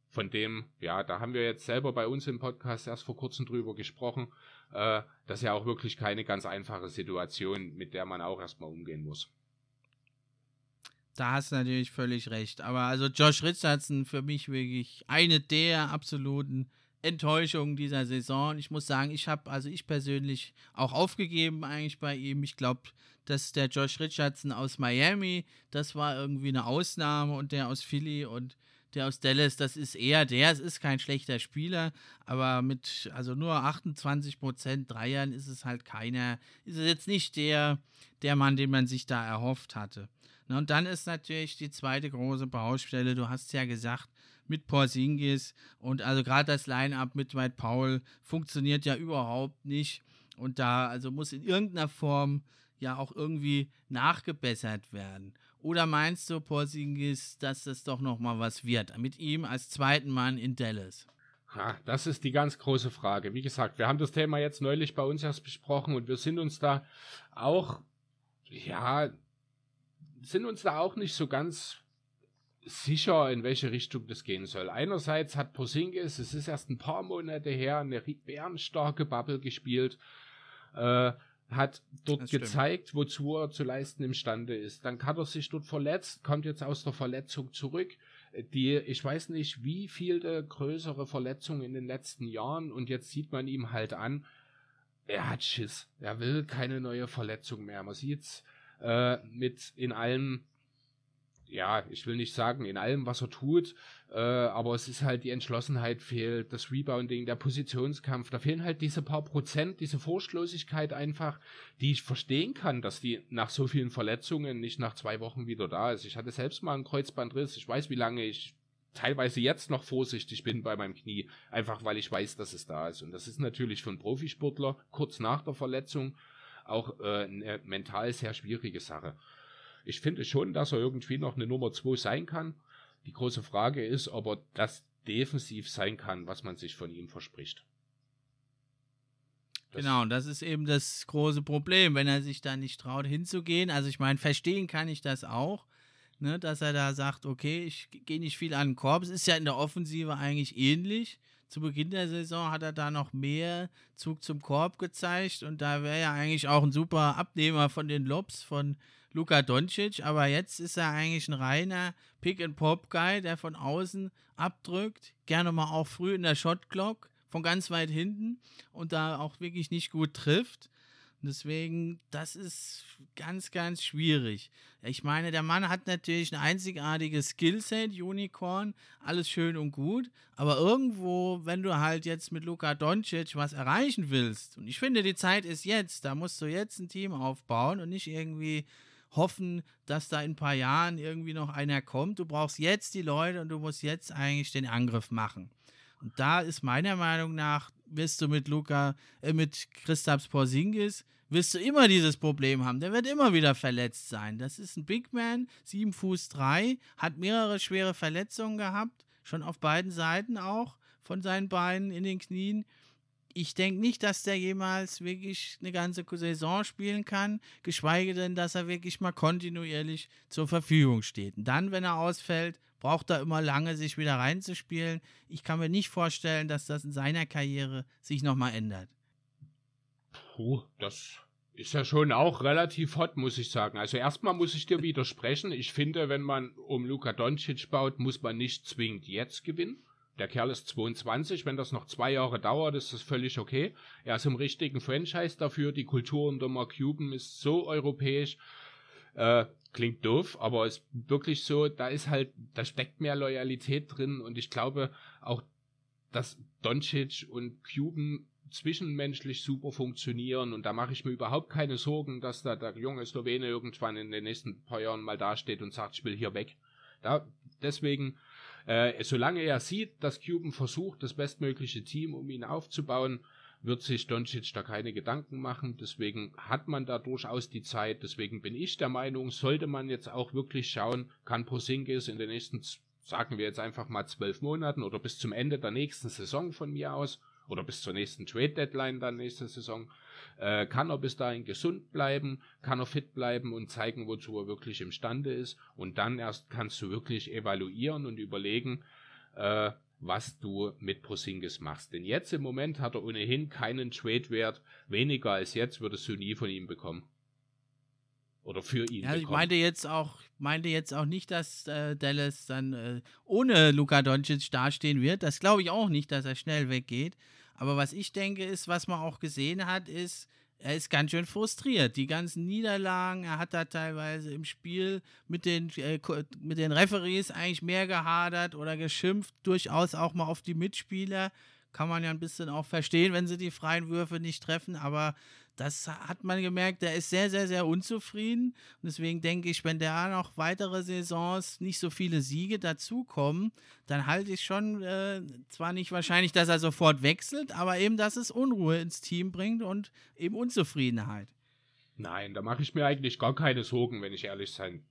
[SPEAKER 2] Von dem, ja, da haben wir jetzt selber bei uns im Podcast erst vor kurzem drüber gesprochen. Äh, das ist ja auch wirklich keine ganz einfache Situation, mit der man auch erstmal umgehen muss.
[SPEAKER 1] Da hast du natürlich völlig recht. Aber also Josh Richardson für mich wirklich eine der absoluten Enttäuschungen dieser Saison. Ich muss sagen, ich habe, also ich persönlich auch aufgegeben eigentlich bei ihm. Ich glaube, dass der Josh Richardson aus Miami, das war irgendwie eine Ausnahme und der aus Philly und der aus Dallas, das ist eher der, es ist kein schlechter Spieler, aber mit also nur 28% Dreiern ist es halt keiner, ist es jetzt nicht der, der Mann, den man sich da erhofft hatte. Na, und dann ist natürlich die zweite große Baustelle, du hast ja gesagt, mit Porzingis und also gerade das Line-Up mit Dwight Powell funktioniert ja überhaupt nicht und da also muss in irgendeiner Form ja auch irgendwie nachgebessert werden. Oder meinst du, Porzingis, dass das doch noch mal was wird mit ihm als zweiten Mann in Dallas?
[SPEAKER 2] Ha, das ist die ganz große Frage. Wie gesagt, wir haben das Thema jetzt neulich bei uns erst besprochen und wir sind uns da auch, ja, sind uns da auch nicht so ganz sicher, in welche Richtung das gehen soll. Einerseits hat Porzingis, es ist erst ein paar Monate her, eine bärenstarke Bubble gespielt. Äh, hat dort gezeigt, wozu er zu leisten imstande ist. Dann hat er sich dort verletzt, kommt jetzt aus der Verletzung zurück. Die, ich weiß nicht, wie viele größere Verletzungen in den letzten Jahren und jetzt sieht man ihm halt an, er hat Schiss. Er will keine neue Verletzung mehr. Man sieht es äh, mit in allen ja, ich will nicht sagen, in allem, was er tut, äh, aber es ist halt die Entschlossenheit fehlt, das Rebounding, der Positionskampf, da fehlen halt diese paar Prozent, diese Furchtlosigkeit einfach, die ich verstehen kann, dass die nach so vielen Verletzungen nicht nach zwei Wochen wieder da ist. Ich hatte selbst mal einen Kreuzbandriss, ich weiß, wie lange ich teilweise jetzt noch vorsichtig bin bei meinem Knie, einfach weil ich weiß, dass es da ist. Und das ist natürlich für einen Profisportler kurz nach der Verletzung auch äh, eine mental sehr schwierige Sache. Ich finde schon, dass er irgendwie noch eine Nummer 2 sein kann. Die große Frage ist, ob er das defensiv sein kann, was man sich von ihm verspricht.
[SPEAKER 1] Das genau, das ist eben das große Problem, wenn er sich da nicht traut hinzugehen. Also ich meine, verstehen kann ich das auch, ne, dass er da sagt, okay, ich gehe nicht viel an den Korb. Es ist ja in der Offensive eigentlich ähnlich. Zu Beginn der Saison hat er da noch mehr Zug zum Korb gezeigt und da wäre ja eigentlich auch ein super Abnehmer von den Lobs von Luka Doncic, aber jetzt ist er eigentlich ein reiner Pick-and-Pop-Guy, der von außen abdrückt, gerne mal auch früh in der Shot-Clock, von ganz weit hinten und da auch wirklich nicht gut trifft. Deswegen, das ist ganz, ganz schwierig. Ich meine, der Mann hat natürlich ein einzigartiges Skillset, Unicorn, alles schön und gut, aber irgendwo, wenn du halt jetzt mit Luka Doncic was erreichen willst, und ich finde, die Zeit ist jetzt, da musst du jetzt ein Team aufbauen und nicht irgendwie hoffen, dass da in ein paar Jahren irgendwie noch einer kommt. Du brauchst jetzt die Leute und du musst jetzt eigentlich den Angriff machen. Und da ist meiner Meinung nach, wirst du mit Luca, äh, mit Christaps Porzingis, wirst du immer dieses Problem haben. Der wird immer wieder verletzt sein. Das ist ein Big Man, 7 Fuß 3, hat mehrere schwere Verletzungen gehabt, schon auf beiden Seiten auch von seinen Beinen in den Knien ich denke nicht, dass der jemals wirklich eine ganze Saison spielen kann, geschweige denn, dass er wirklich mal kontinuierlich zur Verfügung steht. Und dann, wenn er ausfällt, braucht er immer lange, sich wieder reinzuspielen. Ich kann mir nicht vorstellen, dass das in seiner Karriere sich nochmal ändert.
[SPEAKER 2] Puh, das ist ja schon auch relativ hot, muss ich sagen. Also erstmal muss ich dir widersprechen. Ich finde, wenn man um Luka Doncic baut, muss man nicht zwingend jetzt gewinnen. Der Kerl ist 22, wenn das noch zwei Jahre dauert, ist das völlig okay. Er ist im richtigen Franchise dafür. Die Kultur unter Mark Cuban ist so europäisch. Äh, klingt doof, aber ist wirklich so, da ist halt, da steckt mehr Loyalität drin und ich glaube auch, dass Doncic und Cuban zwischenmenschlich super funktionieren und da mache ich mir überhaupt keine Sorgen, dass da der junge Slowene irgendwann in den nächsten paar Jahren mal dasteht und sagt, ich will hier weg. Da, deswegen äh, solange er sieht, dass Cuban versucht, das bestmögliche Team um ihn aufzubauen, wird sich Doncic da keine Gedanken machen. Deswegen hat man da durchaus die Zeit. Deswegen bin ich der Meinung, sollte man jetzt auch wirklich schauen, kann Posingis in den nächsten, sagen wir jetzt einfach mal zwölf Monaten oder bis zum Ende der nächsten Saison von mir aus oder bis zur nächsten Trade Deadline dann nächste Saison, äh, kann er bis dahin gesund bleiben, kann er fit bleiben und zeigen, wozu er wirklich imstande ist. Und dann erst kannst du wirklich evaluieren und überlegen, äh, was du mit Prosingis machst. Denn jetzt im Moment hat er ohnehin keinen Trade-Wert. Weniger als jetzt würdest du nie von ihm bekommen. Oder für ihn.
[SPEAKER 1] Ja, ich meinte jetzt auch, meinte jetzt auch nicht, dass äh, Dallas dann äh, ohne Luka Doncic dastehen wird. Das glaube ich auch nicht, dass er schnell weggeht. Aber was ich denke, ist, was man auch gesehen hat, ist, er ist ganz schön frustriert. Die ganzen Niederlagen, er hat da teilweise im Spiel mit den, äh, mit den Referees eigentlich mehr gehadert oder geschimpft, durchaus auch mal auf die Mitspieler. Kann man ja ein bisschen auch verstehen, wenn sie die freien Würfe nicht treffen, aber das hat man gemerkt, der ist sehr, sehr, sehr unzufrieden. Und deswegen denke ich, wenn da noch weitere Saisons nicht so viele Siege dazukommen, dann halte ich schon, äh, zwar nicht wahrscheinlich, dass er sofort wechselt, aber eben, dass es Unruhe ins Team bringt und eben Unzufriedenheit.
[SPEAKER 2] Nein, da mache ich mir eigentlich gar keine Sorgen, wenn ich ehrlich sein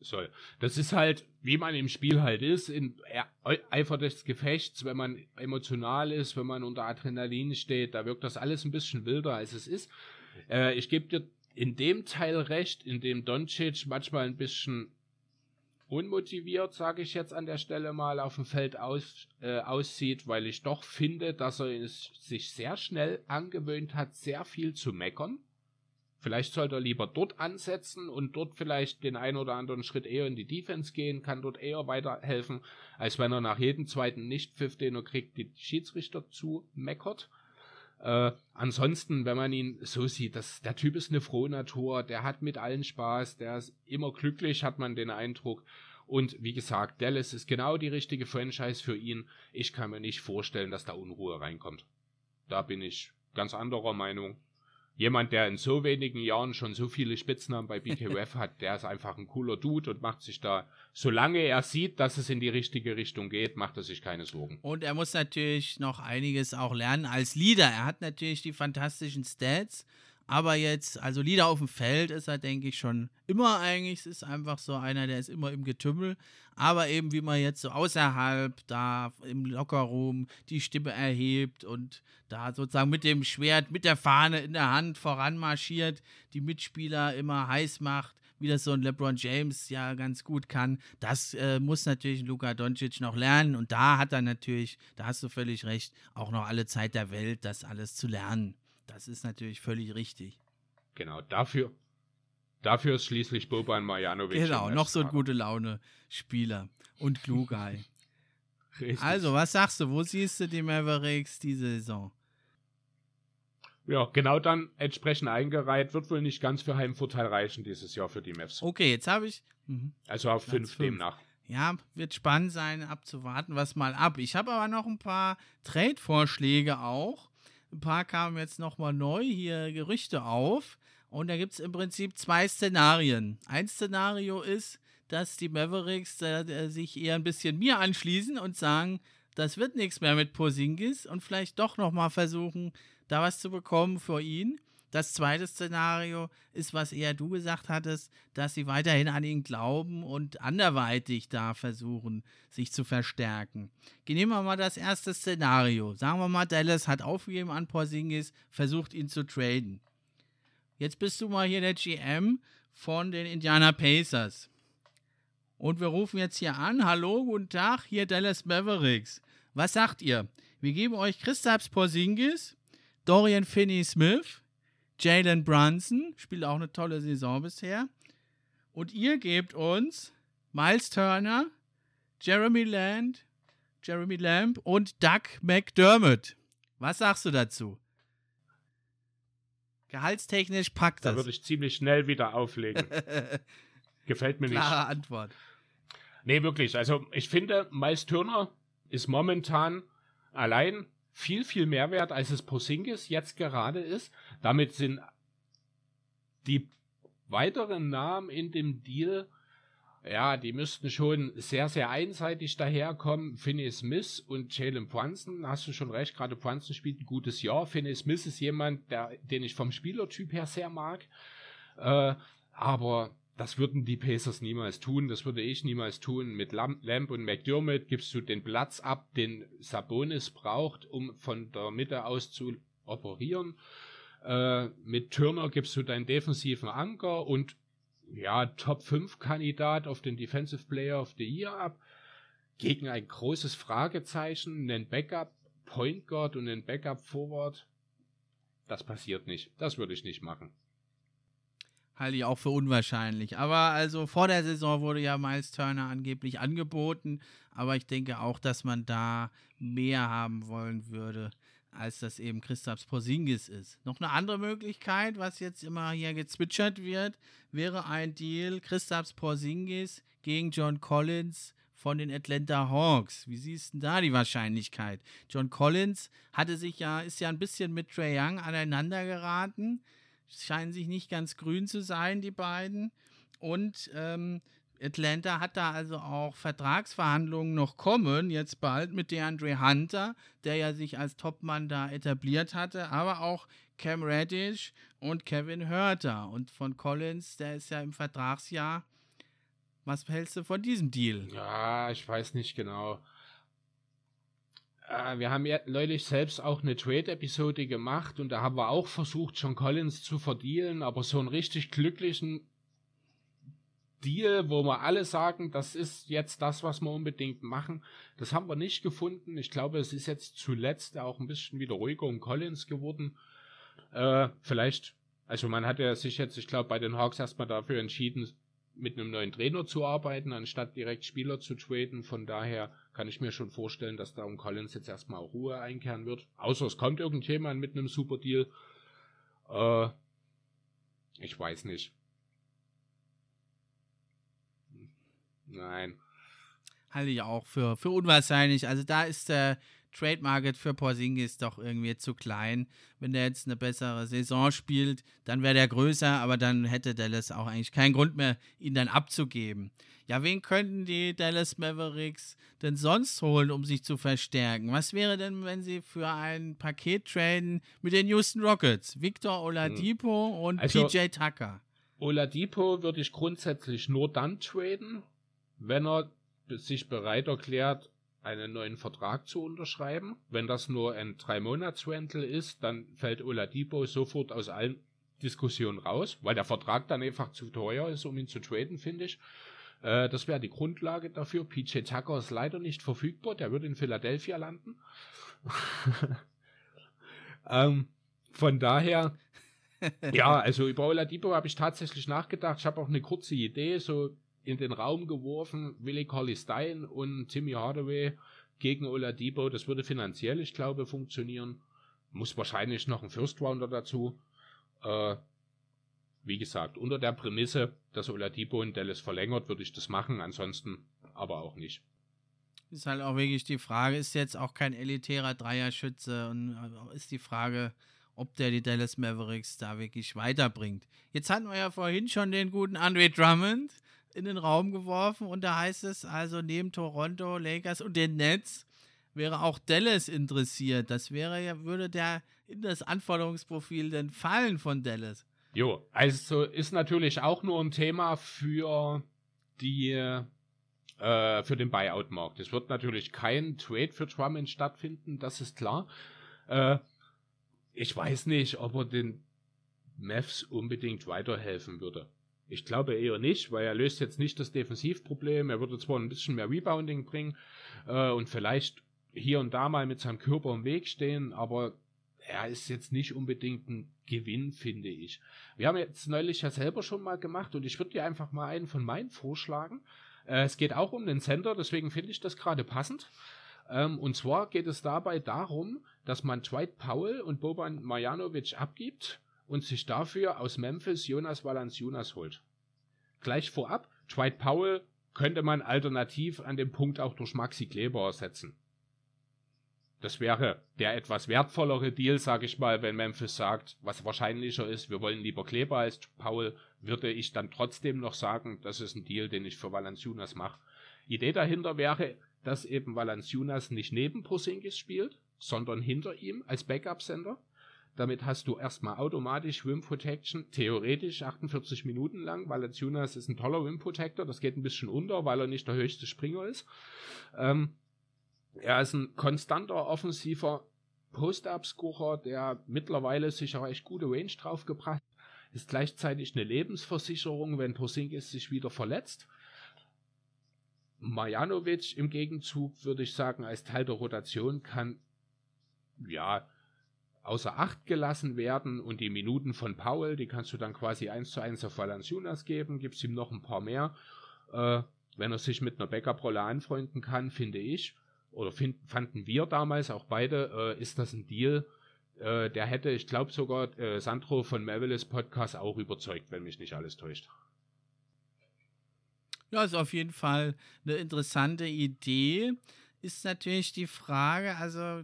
[SPEAKER 2] soll. Das ist halt, wie man im Spiel halt ist, in Eifer des Gefechts, wenn man emotional ist, wenn man unter Adrenalin steht, da wirkt das alles ein bisschen wilder, als es ist. Äh, ich gebe dir in dem Teil recht, in dem Doncic manchmal ein bisschen unmotiviert, sage ich jetzt an der Stelle mal, auf dem Feld aus, äh, aussieht, weil ich doch finde, dass er es sich sehr schnell angewöhnt hat, sehr viel zu meckern. Vielleicht sollte er lieber dort ansetzen und dort vielleicht den einen oder anderen Schritt eher in die Defense gehen, kann dort eher weiterhelfen, als wenn er nach jedem zweiten Nicht-Pfiff, den er kriegt, die Schiedsrichter zu meckert. Äh, ansonsten, wenn man ihn so sieht, das, der Typ ist eine frohe Natur, der hat mit allen Spaß, der ist immer glücklich, hat man den Eindruck. Und wie gesagt, Dallas ist genau die richtige Franchise für ihn. Ich kann mir nicht vorstellen, dass da Unruhe reinkommt. Da bin ich ganz anderer Meinung. Jemand, der in so wenigen Jahren schon so viele Spitznamen bei BKUF hat, der ist einfach ein cooler Dude und macht sich da, solange er sieht, dass es in die richtige Richtung geht, macht er sich keine Sorgen.
[SPEAKER 1] Und er muss natürlich noch einiges auch lernen als Leader. Er hat natürlich die fantastischen Stats, aber jetzt, also Lieder auf dem Feld ist er, denke ich, schon immer eigentlich. Es ist einfach so einer, der ist immer im Getümmel. Aber eben, wie man jetzt so außerhalb da im Lockerroom die Stimme erhebt und da sozusagen mit dem Schwert, mit der Fahne in der Hand voranmarschiert, die Mitspieler immer heiß macht, wie das so ein LeBron James ja ganz gut kann. Das äh, muss natürlich Luka Doncic noch lernen. Und da hat er natürlich, da hast du völlig recht, auch noch alle Zeit der Welt, das alles zu lernen. Das ist natürlich völlig richtig.
[SPEAKER 2] Genau, dafür, dafür ist schließlich Boban Marjanovic.
[SPEAKER 1] Genau, noch so ein gute Laune-Spieler und Klugei. also, was sagst du? Wo siehst du die Mavericks diese Saison?
[SPEAKER 2] Ja, genau dann entsprechend eingereiht. Wird wohl nicht ganz für Heimvorteil reichen dieses Jahr für die Mavs.
[SPEAKER 1] Okay, jetzt habe ich.
[SPEAKER 2] Mh. Also auf 5 demnach.
[SPEAKER 1] Ja, wird spannend sein, abzuwarten, was mal ab. Ich habe aber noch ein paar Trade-Vorschläge auch. Ein paar kamen jetzt nochmal neu hier Gerüchte auf. Und da gibt es im Prinzip zwei Szenarien. Ein Szenario ist, dass die Mavericks äh, sich eher ein bisschen mir anschließen und sagen, das wird nichts mehr mit Posingis und vielleicht doch nochmal versuchen, da was zu bekommen für ihn. Das zweite Szenario ist, was eher du gesagt hattest, dass sie weiterhin an ihn glauben und anderweitig da versuchen, sich zu verstärken. Nehmen wir mal das erste Szenario. Sagen wir mal, Dallas hat aufgegeben an Porzingis, versucht ihn zu traden. Jetzt bist du mal hier der GM von den Indiana Pacers. Und wir rufen jetzt hier an. Hallo, guten Tag, hier Dallas Mavericks. Was sagt ihr? Wir geben euch Christaps Porzingis, Dorian Finney-Smith, Jalen Brunson, spielt auch eine tolle Saison bisher. Und ihr gebt uns Miles Turner, Jeremy Land, Jeremy Lamb und Doug McDermott. Was sagst du dazu? Gehaltstechnisch packt das.
[SPEAKER 2] Da würde ich ziemlich schnell wieder auflegen. Gefällt mir
[SPEAKER 1] nicht. Klare Antwort.
[SPEAKER 2] Nee, wirklich. Also ich finde, Miles Turner ist momentan allein viel, viel mehr wert, als es Posingis jetzt gerade ist. Damit sind die weiteren Namen in dem Deal, ja, die müssten schon sehr, sehr einseitig daherkommen. Finney Smith und Jalen Brunson, hast du schon recht, gerade Brunson spielt ein gutes Jahr. Finney Smith ist jemand, der, den ich vom Spielertyp her sehr mag. Äh, aber das würden die Pacers niemals tun, das würde ich niemals tun. Mit Lamb und McDermott gibst du den Platz ab, den Sabonis braucht, um von der Mitte aus zu operieren. Äh, mit Turner gibst du deinen defensiven Anker und ja, Top 5 Kandidat auf den Defensive Player of the Year ab. Gegen ein großes Fragezeichen, einen Backup Point Guard und einen Backup Forward. Das passiert nicht. Das würde ich nicht machen
[SPEAKER 1] halte ich auch für unwahrscheinlich. Aber also vor der Saison wurde ja Miles Turner angeblich angeboten, aber ich denke auch, dass man da mehr haben wollen würde, als das eben Christaps Porzingis ist. Noch eine andere Möglichkeit, was jetzt immer hier gezwitschert wird, wäre ein Deal Christaps Porzingis gegen John Collins von den Atlanta Hawks. Wie siehst du da die Wahrscheinlichkeit? John Collins hatte sich ja, ist ja ein bisschen mit Trey Young aneinander geraten scheinen sich nicht ganz grün zu sein, die beiden. Und ähm, Atlanta hat da also auch Vertragsverhandlungen noch kommen, jetzt bald mit DeAndre Hunter, der ja sich als Topmann da etabliert hatte, aber auch Cam Reddish und Kevin Hörter. Und von Collins, der ist ja im Vertragsjahr. Was hältst du von diesem Deal?
[SPEAKER 2] Ja, ich weiß nicht genau. Äh, wir haben ja neulich selbst auch eine Trade-Episode gemacht und da haben wir auch versucht, John Collins zu verdienen, aber so einen richtig glücklichen Deal, wo wir alle sagen, das ist jetzt das, was wir unbedingt machen, das haben wir nicht gefunden. Ich glaube, es ist jetzt zuletzt auch ein bisschen wieder ruhiger um Collins geworden. Äh, vielleicht, also man hat ja sich jetzt, ich glaube, bei den Hawks erstmal dafür entschieden, mit einem neuen Trainer zu arbeiten, anstatt direkt Spieler zu traden. Von daher kann ich mir schon vorstellen, dass da um Collins jetzt erstmal Ruhe einkehren wird. Außer es kommt irgendjemand mit einem Super Deal. Äh, ich weiß nicht. Nein.
[SPEAKER 1] Halte ich auch für, für unwahrscheinlich. Also da ist der Trade Market für Porzingis doch irgendwie zu klein. Wenn der jetzt eine bessere Saison spielt, dann wäre der größer, aber dann hätte Dallas auch eigentlich keinen Grund mehr, ihn dann abzugeben. Ja, wen könnten die Dallas Mavericks denn sonst holen, um sich zu verstärken? Was wäre denn, wenn sie für ein Paket traden mit den Houston Rockets? Victor Oladipo hm. und also, PJ Tucker.
[SPEAKER 2] Oladipo würde ich grundsätzlich nur dann traden, wenn er sich bereit erklärt, einen neuen Vertrag zu unterschreiben. Wenn das nur ein Drei-Monats-Rental ist, dann fällt Oladipo sofort aus allen Diskussionen raus, weil der Vertrag dann einfach zu teuer ist, um ihn zu traden, finde ich. Äh, das wäre die Grundlage dafür. PJ Tucker ist leider nicht verfügbar, der wird in Philadelphia landen. ähm, von daher, ja, also über Oladipo habe ich tatsächlich nachgedacht. Ich habe auch eine kurze Idee, so in den Raum geworfen, Willie Colley Stein und Timmy Hardaway gegen Oladipo. Das würde finanziell, ich glaube, funktionieren. Muss wahrscheinlich noch ein First Rounder dazu. Äh, wie gesagt, unter der Prämisse, dass Oladipo in Dallas verlängert, würde ich das machen. Ansonsten aber auch nicht.
[SPEAKER 1] Ist halt auch wirklich die Frage, ist jetzt auch kein elitärer Dreierschütze und äh, ist die Frage, ob der die Dallas Mavericks da wirklich weiterbringt. Jetzt hatten wir ja vorhin schon den guten Andre Drummond in den Raum geworfen und da heißt es also neben Toronto, Lakers und den Nets wäre auch Dallas interessiert. Das wäre ja, würde der in das Anforderungsprofil denn fallen von Dallas.
[SPEAKER 2] Jo, also ist natürlich auch nur ein Thema für die äh, für den Buyout-Markt. Es wird natürlich kein Trade für Drummond stattfinden, das ist klar. Äh, ich weiß nicht, ob er den Mavs unbedingt weiterhelfen würde. Ich glaube eher nicht, weil er löst jetzt nicht das Defensivproblem. Er würde zwar ein bisschen mehr Rebounding bringen äh, und vielleicht hier und da mal mit seinem Körper im Weg stehen, aber er ist jetzt nicht unbedingt ein Gewinn, finde ich. Wir haben jetzt neulich ja selber schon mal gemacht und ich würde dir einfach mal einen von meinen vorschlagen. Äh, es geht auch um den Center, deswegen finde ich das gerade passend. Ähm, und zwar geht es dabei darum, dass man Dwight Powell und Boban Marjanovic abgibt und sich dafür aus Memphis Jonas Valanciunas holt. Gleich vorab, Dwight Powell könnte man alternativ an dem Punkt auch durch Maxi Kleber ersetzen. Das wäre der etwas wertvollere Deal, sage ich mal, wenn Memphis sagt, was wahrscheinlicher ist, wir wollen lieber Kleber als Paul, würde ich dann trotzdem noch sagen, das ist ein Deal, den ich für Valanciunas mache. Idee dahinter wäre, dass eben Valanciunas nicht neben Porzingis spielt, sondern hinter ihm als Backup-Sender. Damit hast du erstmal automatisch Wim Protection, theoretisch 48 Minuten lang. Valanciunas ist ein toller Wim Protector, das geht ein bisschen unter, weil er nicht der höchste Springer ist. Ähm, er ist ein konstanter offensiver Post-Up-Scorer, der mittlerweile sich auch echt gute Range draufgebracht ist gleichzeitig eine Lebensversicherung, wenn Porzingis sich wieder verletzt. Marjanovic im Gegenzug, würde ich sagen, als Teil der Rotation kann ja außer Acht gelassen werden und die Minuten von Paul, die kannst du dann quasi eins zu eins auf Valanciunas geben, gibst ihm noch ein paar mehr. Äh, wenn er sich mit einer Backup-Rolle anfreunden kann, finde ich, oder find, fanden wir damals auch beide, äh, ist das ein Deal, äh, der hätte, ich glaube sogar, äh, Sandro von Mavelis Podcast auch überzeugt, wenn mich nicht alles täuscht.
[SPEAKER 1] Ja, ist auf jeden Fall eine interessante Idee. Ist natürlich die Frage, also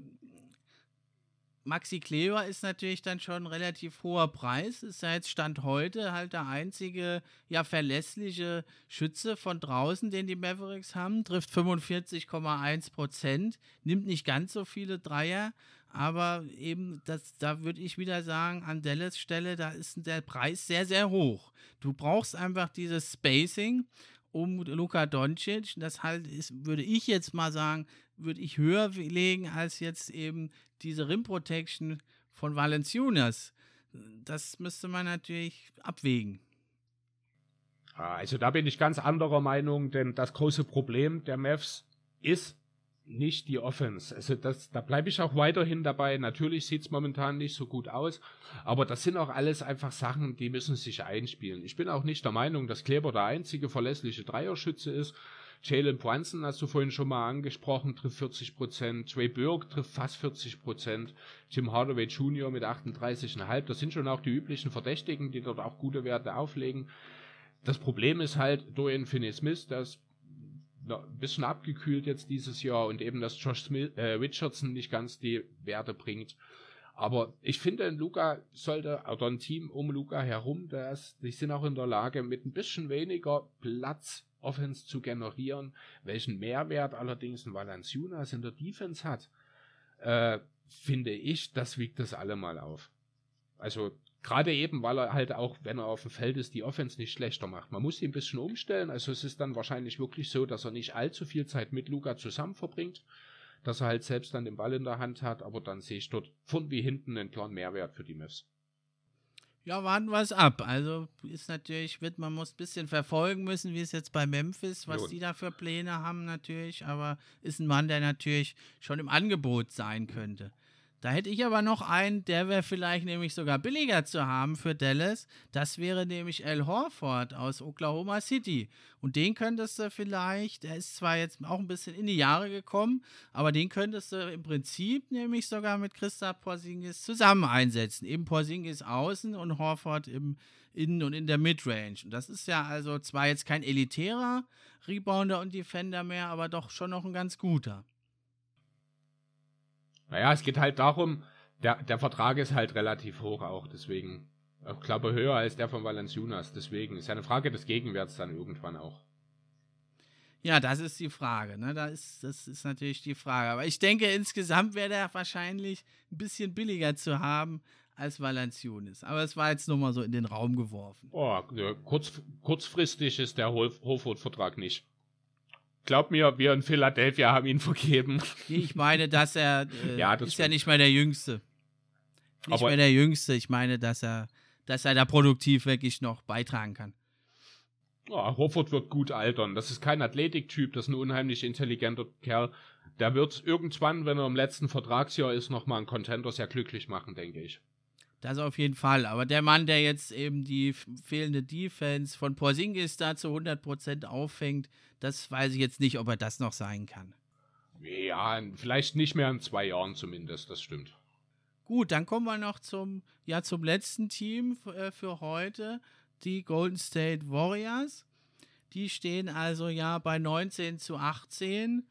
[SPEAKER 1] Maxi Kleber ist natürlich dann schon ein relativ hoher Preis. Ist ja jetzt Stand heute halt der einzige ja verlässliche Schütze von draußen, den die Mavericks haben. Trifft 45,1 Prozent, nimmt nicht ganz so viele Dreier, aber eben das, da würde ich wieder sagen, an Dallas Stelle, da ist der Preis sehr, sehr hoch. Du brauchst einfach dieses Spacing um Luka Doncic. Das halt ist, würde ich jetzt mal sagen, würde ich höher legen als jetzt eben diese Rim Protection von Valenciunas. Das müsste man natürlich abwägen.
[SPEAKER 2] Also da bin ich ganz anderer Meinung, denn das große Problem der Mavs ist nicht die Offense. Also das, da bleibe ich auch weiterhin dabei. Natürlich sieht es momentan nicht so gut aus, aber das sind auch alles einfach Sachen, die müssen sich einspielen. Ich bin auch nicht der Meinung, dass Kleber der einzige verlässliche Dreierschütze ist. Jalen Brunson hast du vorhin schon mal angesprochen, trifft 40 Prozent. Trey Burke trifft fast 40 Prozent. Tim Hardaway Jr. mit 38,5. Das sind schon auch die üblichen Verdächtigen, die dort auch gute Werte auflegen. Das Problem ist halt Dorian Finney-Smith, das ein bisschen abgekühlt jetzt dieses Jahr und eben, dass Josh Smith, äh, Richardson nicht ganz die Werte bringt. Aber ich finde, Luca sollte, oder ein Team um Luca herum, das, die sind auch in der Lage, mit ein bisschen weniger Platz Offense zu generieren. Welchen Mehrwert allerdings ein Valanciunas in der Defense hat, äh, finde ich, das wiegt das allemal auf. Also gerade eben, weil er halt auch, wenn er auf dem Feld ist, die Offense nicht schlechter macht. Man muss ihn ein bisschen umstellen. Also es ist dann wahrscheinlich wirklich so, dass er nicht allzu viel Zeit mit Luca zusammen verbringt dass er halt selbst dann den Ball in der Hand hat, aber dann sehe ich dort von wie hinten einen klaren Mehrwert für die Mavs.
[SPEAKER 1] Ja, warten wir es ab. Also ist natürlich, wird man muss ein bisschen verfolgen müssen, wie es jetzt bei Memphis, was jo. die da für Pläne haben natürlich, aber ist ein Mann, der natürlich schon im Angebot sein könnte. Da hätte ich aber noch einen, der wäre vielleicht nämlich sogar billiger zu haben für Dallas. Das wäre nämlich Al Horford aus Oklahoma City. Und den könntest du vielleicht, er ist zwar jetzt auch ein bisschen in die Jahre gekommen, aber den könntest du im Prinzip nämlich sogar mit Christa Porzingis zusammen einsetzen. Eben Porzingis außen und Horford im Innen- und in der Midrange. Und das ist ja also zwar jetzt kein elitärer Rebounder und Defender mehr, aber doch schon noch ein ganz guter.
[SPEAKER 2] Naja, es geht halt darum, der, der Vertrag ist halt relativ hoch auch, deswegen. Ich glaube, höher als der von Valanciunas. Deswegen ist ja eine Frage des Gegenwerts dann irgendwann auch.
[SPEAKER 1] Ja, das ist die Frage. Ne? Da ist, das ist natürlich die Frage. Aber ich denke, insgesamt wäre der wahrscheinlich ein bisschen billiger zu haben als Valanciunas. Aber es war jetzt nur mal so in den Raum geworfen.
[SPEAKER 2] Oh, kurz, kurzfristig ist der Hofwood-Vertrag nicht. Glaub mir, wir in Philadelphia haben ihn vergeben.
[SPEAKER 1] Ich meine, dass er äh, ja, das ist ja nicht mehr der Jüngste. Nicht Aber mehr der Jüngste. Ich meine, dass er, dass er da produktiv wirklich noch beitragen kann.
[SPEAKER 2] Ja, Hofford wird gut altern. Das ist kein Athletiktyp, das ist ein unheimlich intelligenter Kerl. Der wird irgendwann, wenn er im letzten Vertragsjahr ist, nochmal einen Contender sehr glücklich machen, denke ich.
[SPEAKER 1] Das auf jeden Fall. Aber der Mann, der jetzt eben die fehlende Defense von Porzingis da zu 100% auffängt, das weiß ich jetzt nicht, ob er das noch sein kann.
[SPEAKER 2] Ja, vielleicht nicht mehr in zwei Jahren zumindest, das stimmt.
[SPEAKER 1] Gut, dann kommen wir noch zum, ja, zum letzten Team äh, für heute, die Golden State Warriors. Die stehen also ja bei 19 zu 18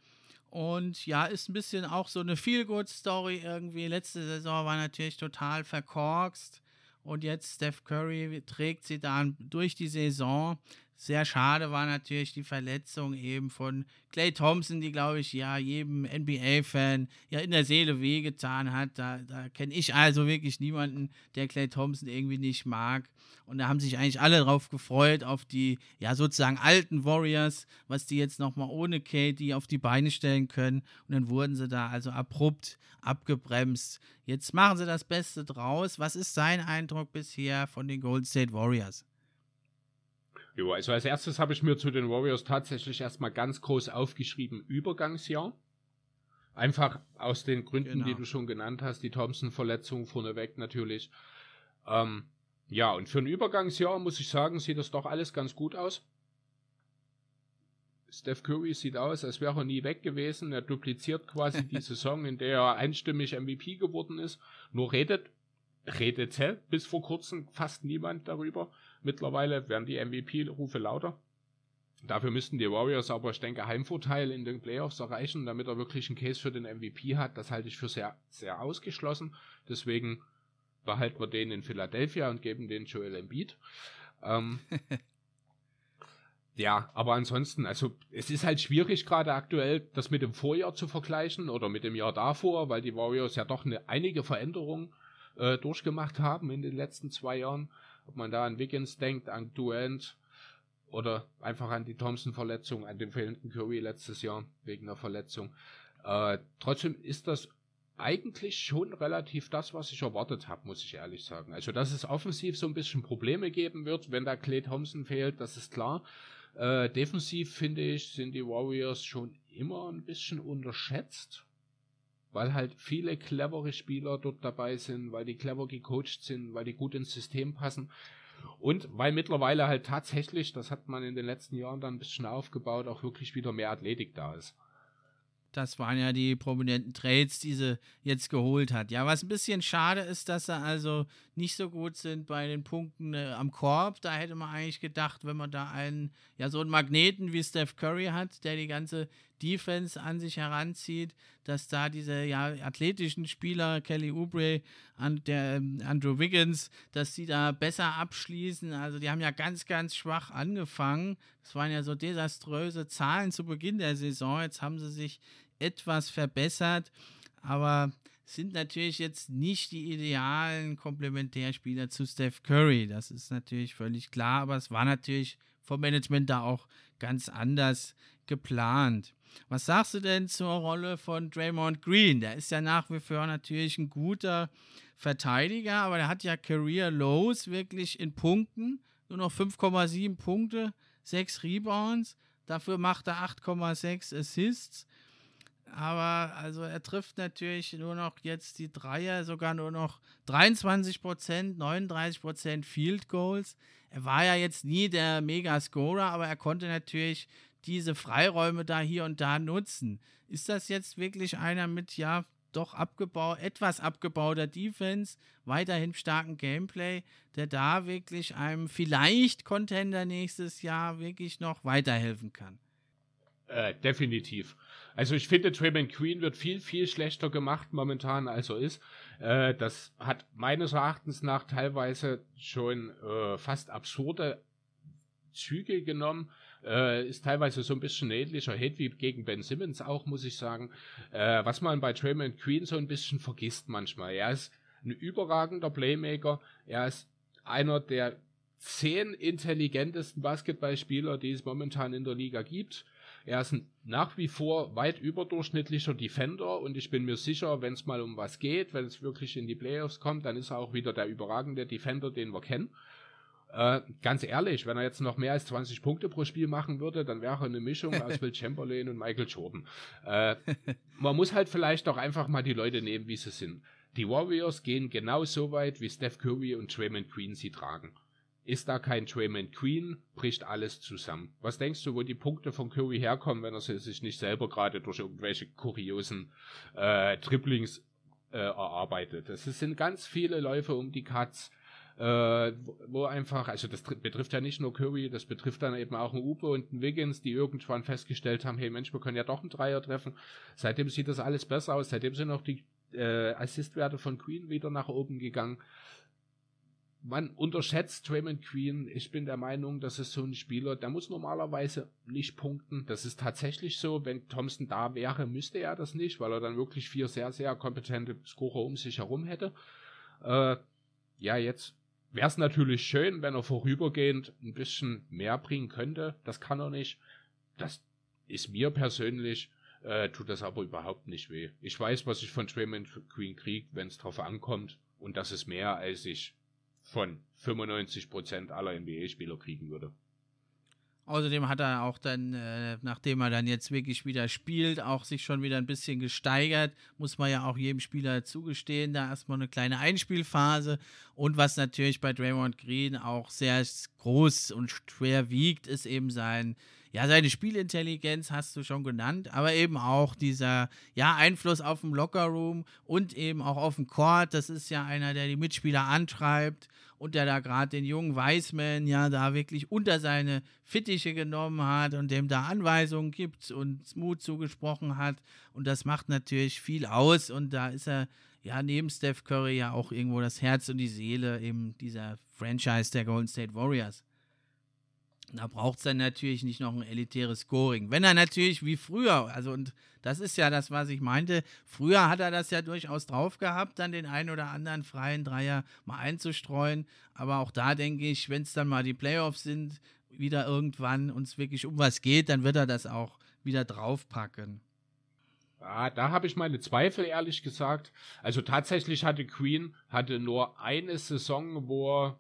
[SPEAKER 1] und ja, ist ein bisschen auch so eine Feel-Good-Story irgendwie. Letzte Saison war natürlich total verkorkst. Und jetzt Steph Curry trägt sie dann durch die Saison. Sehr schade war natürlich die Verletzung eben von Clay Thompson, die, glaube ich, ja jedem NBA-Fan ja in der Seele wehgetan hat. Da, da kenne ich also wirklich niemanden, der Clay Thompson irgendwie nicht mag. Und da haben sich eigentlich alle drauf gefreut, auf die, ja, sozusagen alten Warriors, was die jetzt nochmal ohne KD auf die Beine stellen können. Und dann wurden sie da also abrupt abgebremst. Jetzt machen sie das Beste draus. Was ist sein Eindruck bisher von den Golden State Warriors?
[SPEAKER 2] Jo, also als erstes habe ich mir zu den Warriors tatsächlich erstmal ganz groß aufgeschrieben, Übergangsjahr. Einfach aus den Gründen, genau. die du schon genannt hast, die Thompson-Verletzung vorneweg natürlich. Ähm, ja, und für ein Übergangsjahr muss ich sagen, sieht das doch alles ganz gut aus. Steph Curry sieht aus, als wäre er nie weg gewesen. Er dupliziert quasi die Saison, in der er einstimmig MVP geworden ist. Nur redet, redete bis vor kurzem fast niemand darüber. Mittlerweile werden die MVP-Rufe lauter. Dafür müssten die Warriors aber, ich denke, Heimvorteil in den Playoffs erreichen, damit er wirklich einen Case für den MVP hat. Das halte ich für sehr, sehr ausgeschlossen. Deswegen behalten wir den in Philadelphia und geben den Joel Embiid. Ähm, ja, aber ansonsten, also es ist halt schwierig gerade aktuell, das mit dem Vorjahr zu vergleichen oder mit dem Jahr davor, weil die Warriors ja doch eine, einige Veränderungen äh, durchgemacht haben in den letzten zwei Jahren. Ob man da an Wiggins denkt, an Duant oder einfach an die Thompson-Verletzung, an den fehlenden Curry letztes Jahr wegen der Verletzung. Äh, trotzdem ist das eigentlich schon relativ das, was ich erwartet habe, muss ich ehrlich sagen. Also, dass es offensiv so ein bisschen Probleme geben wird, wenn da Clay Thompson fehlt, das ist klar. Äh, defensiv finde ich, sind die Warriors schon immer ein bisschen unterschätzt weil halt viele clevere Spieler dort dabei sind, weil die clever gecoacht sind, weil die gut ins System passen. Und weil mittlerweile halt tatsächlich, das hat man in den letzten Jahren dann ein bisschen aufgebaut, auch wirklich wieder mehr Athletik da ist.
[SPEAKER 1] Das waren ja die prominenten Trades, die sie jetzt geholt hat. Ja, was ein bisschen schade ist, dass sie also nicht so gut sind bei den Punkten äh, am Korb. Da hätte man eigentlich gedacht, wenn man da einen, ja, so einen Magneten wie Steph Curry hat, der die ganze Defense an sich heranzieht, dass da diese ja, athletischen Spieler, Kelly Oubre und der ähm, Andrew Wiggins, dass sie da besser abschließen. Also die haben ja ganz, ganz schwach angefangen. Das waren ja so desaströse Zahlen zu Beginn der Saison. Jetzt haben sie sich etwas verbessert, aber sind natürlich jetzt nicht die idealen Komplementärspieler zu Steph Curry. Das ist natürlich völlig klar, aber es war natürlich vom Management da auch ganz anders geplant. Was sagst du denn zur Rolle von Draymond Green? Der ist ja nach wie vor natürlich ein guter Verteidiger, aber der hat ja Career Lows wirklich in Punkten. Nur noch 5,7 Punkte, 6 Rebounds. Dafür macht er 8,6 Assists. Aber also er trifft natürlich nur noch jetzt die Dreier, sogar nur noch 23 Prozent, 39 Prozent Field Goals. Er war ja jetzt nie der Mega-Scorer, aber er konnte natürlich diese Freiräume da hier und da nutzen. Ist das jetzt wirklich einer mit, ja, doch abgebaut, etwas abgebauter Defense, weiterhin starken Gameplay, der da wirklich einem vielleicht Contender nächstes Jahr wirklich noch weiterhelfen kann?
[SPEAKER 2] Äh, definitiv. Also ich finde, Draymond Queen wird viel, viel schlechter gemacht momentan, als er ist. Äh, das hat meines Erachtens nach teilweise schon äh, fast absurde Züge genommen. Äh, ist teilweise so ein bisschen ähnlicher Hate wie gegen Ben Simmons auch, muss ich sagen. Äh, was man bei Draymond Queen so ein bisschen vergisst manchmal. Er ist ein überragender Playmaker. Er ist einer der zehn intelligentesten Basketballspieler, die es momentan in der Liga gibt. Er ist ein nach wie vor weit überdurchschnittlicher Defender und ich bin mir sicher, wenn es mal um was geht, wenn es wirklich in die Playoffs kommt, dann ist er auch wieder der überragende Defender, den wir kennen. Äh, ganz ehrlich, wenn er jetzt noch mehr als 20 Punkte pro Spiel machen würde, dann wäre er eine Mischung aus Will Chamberlain und Michael Jordan. Äh, man muss halt vielleicht auch einfach mal die Leute nehmen, wie sie sind. Die Warriors gehen genau so weit, wie Steph Curry und Draymond Green sie tragen. Ist da kein Draymond Queen, bricht alles zusammen. Was denkst du, wo die Punkte von Curry herkommen, wenn er sich nicht selber gerade durch irgendwelche kuriosen äh, Triplings äh, erarbeitet? Es sind ganz viele Läufe um die Cuts, äh, wo einfach, also das betrifft ja nicht nur Curry, das betrifft dann eben auch einen Upe und einen Wiggins, die irgendwann festgestellt haben, hey Mensch, wir können ja doch einen Dreier treffen. Seitdem sieht das alles besser aus, seitdem sind auch die äh, Assistwerte von Queen wieder nach oben gegangen man unterschätzt Draymond Queen. Ich bin der Meinung, das ist so ein Spieler, der muss normalerweise nicht punkten. Das ist tatsächlich so. Wenn Thompson da wäre, müsste er das nicht, weil er dann wirklich vier sehr, sehr kompetente Scorer um sich herum hätte. Äh, ja, jetzt wäre es natürlich schön, wenn er vorübergehend ein bisschen mehr bringen könnte. Das kann er nicht. Das ist mir persönlich, äh, tut das aber überhaupt nicht weh. Ich weiß, was ich von Draymond Queen kriege, wenn es drauf ankommt. Und das ist mehr, als ich von 95% aller NBA-Spieler kriegen würde.
[SPEAKER 1] Außerdem hat er auch dann, äh, nachdem er dann jetzt wirklich wieder spielt, auch sich schon wieder ein bisschen gesteigert. Muss man ja auch jedem Spieler zugestehen. Da erstmal eine kleine Einspielphase. Und was natürlich bei Draymond Green auch sehr groß und schwer wiegt, ist eben sein ja, seine Spielintelligenz hast du schon genannt, aber eben auch dieser, ja, Einfluss auf den Lockerroom und eben auch auf den Court. Das ist ja einer, der die Mitspieler antreibt und der da gerade den jungen Weißman ja da wirklich unter seine Fittiche genommen hat und dem da Anweisungen gibt und Mut zugesprochen hat. Und das macht natürlich viel aus und da ist er ja neben Steph Curry ja auch irgendwo das Herz und die Seele eben dieser Franchise der Golden State Warriors. Da braucht es dann natürlich nicht noch ein elitäres Scoring. Wenn er natürlich wie früher, also und das ist ja das, was ich meinte, früher hat er das ja durchaus drauf gehabt, dann den einen oder anderen freien Dreier mal einzustreuen. Aber auch da denke ich, wenn es dann mal die Playoffs sind, wieder irgendwann uns wirklich um was geht, dann wird er das auch wieder draufpacken.
[SPEAKER 2] Ja, da habe ich meine Zweifel, ehrlich gesagt. Also tatsächlich hatte Queen hatte nur eine Saison, wo er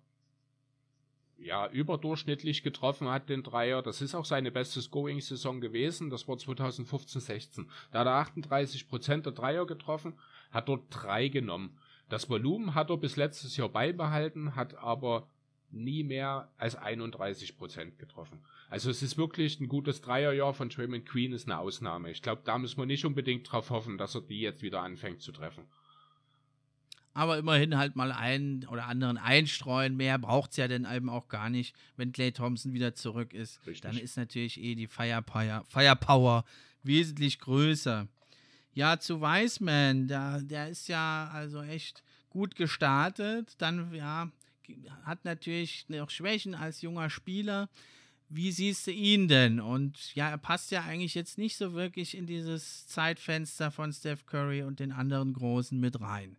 [SPEAKER 2] ja, überdurchschnittlich getroffen hat, den Dreier. Das ist auch seine beste Scoring-Saison gewesen. Das war 2015-16. Da hat er 38 Prozent der Dreier getroffen, hat dort drei genommen. Das Volumen hat er bis letztes Jahr beibehalten, hat aber nie mehr als 31 Prozent getroffen. Also es ist wirklich ein gutes Dreierjahr von Draymond Queen ist eine Ausnahme. Ich glaube, da müssen wir nicht unbedingt drauf hoffen, dass er die jetzt wieder anfängt zu treffen.
[SPEAKER 1] Aber immerhin halt mal einen oder anderen einstreuen. Mehr braucht es ja dann eben auch gar nicht, wenn Clay Thompson wieder zurück ist. Richtig. Dann ist natürlich eh die Firepower, Firepower wesentlich größer. Ja, zu Wiseman, der, der ist ja also echt gut gestartet. Dann, ja, hat natürlich noch Schwächen als junger Spieler. Wie siehst du ihn denn? Und ja, er passt ja eigentlich jetzt nicht so wirklich in dieses Zeitfenster von Steph Curry und den anderen Großen mit rein.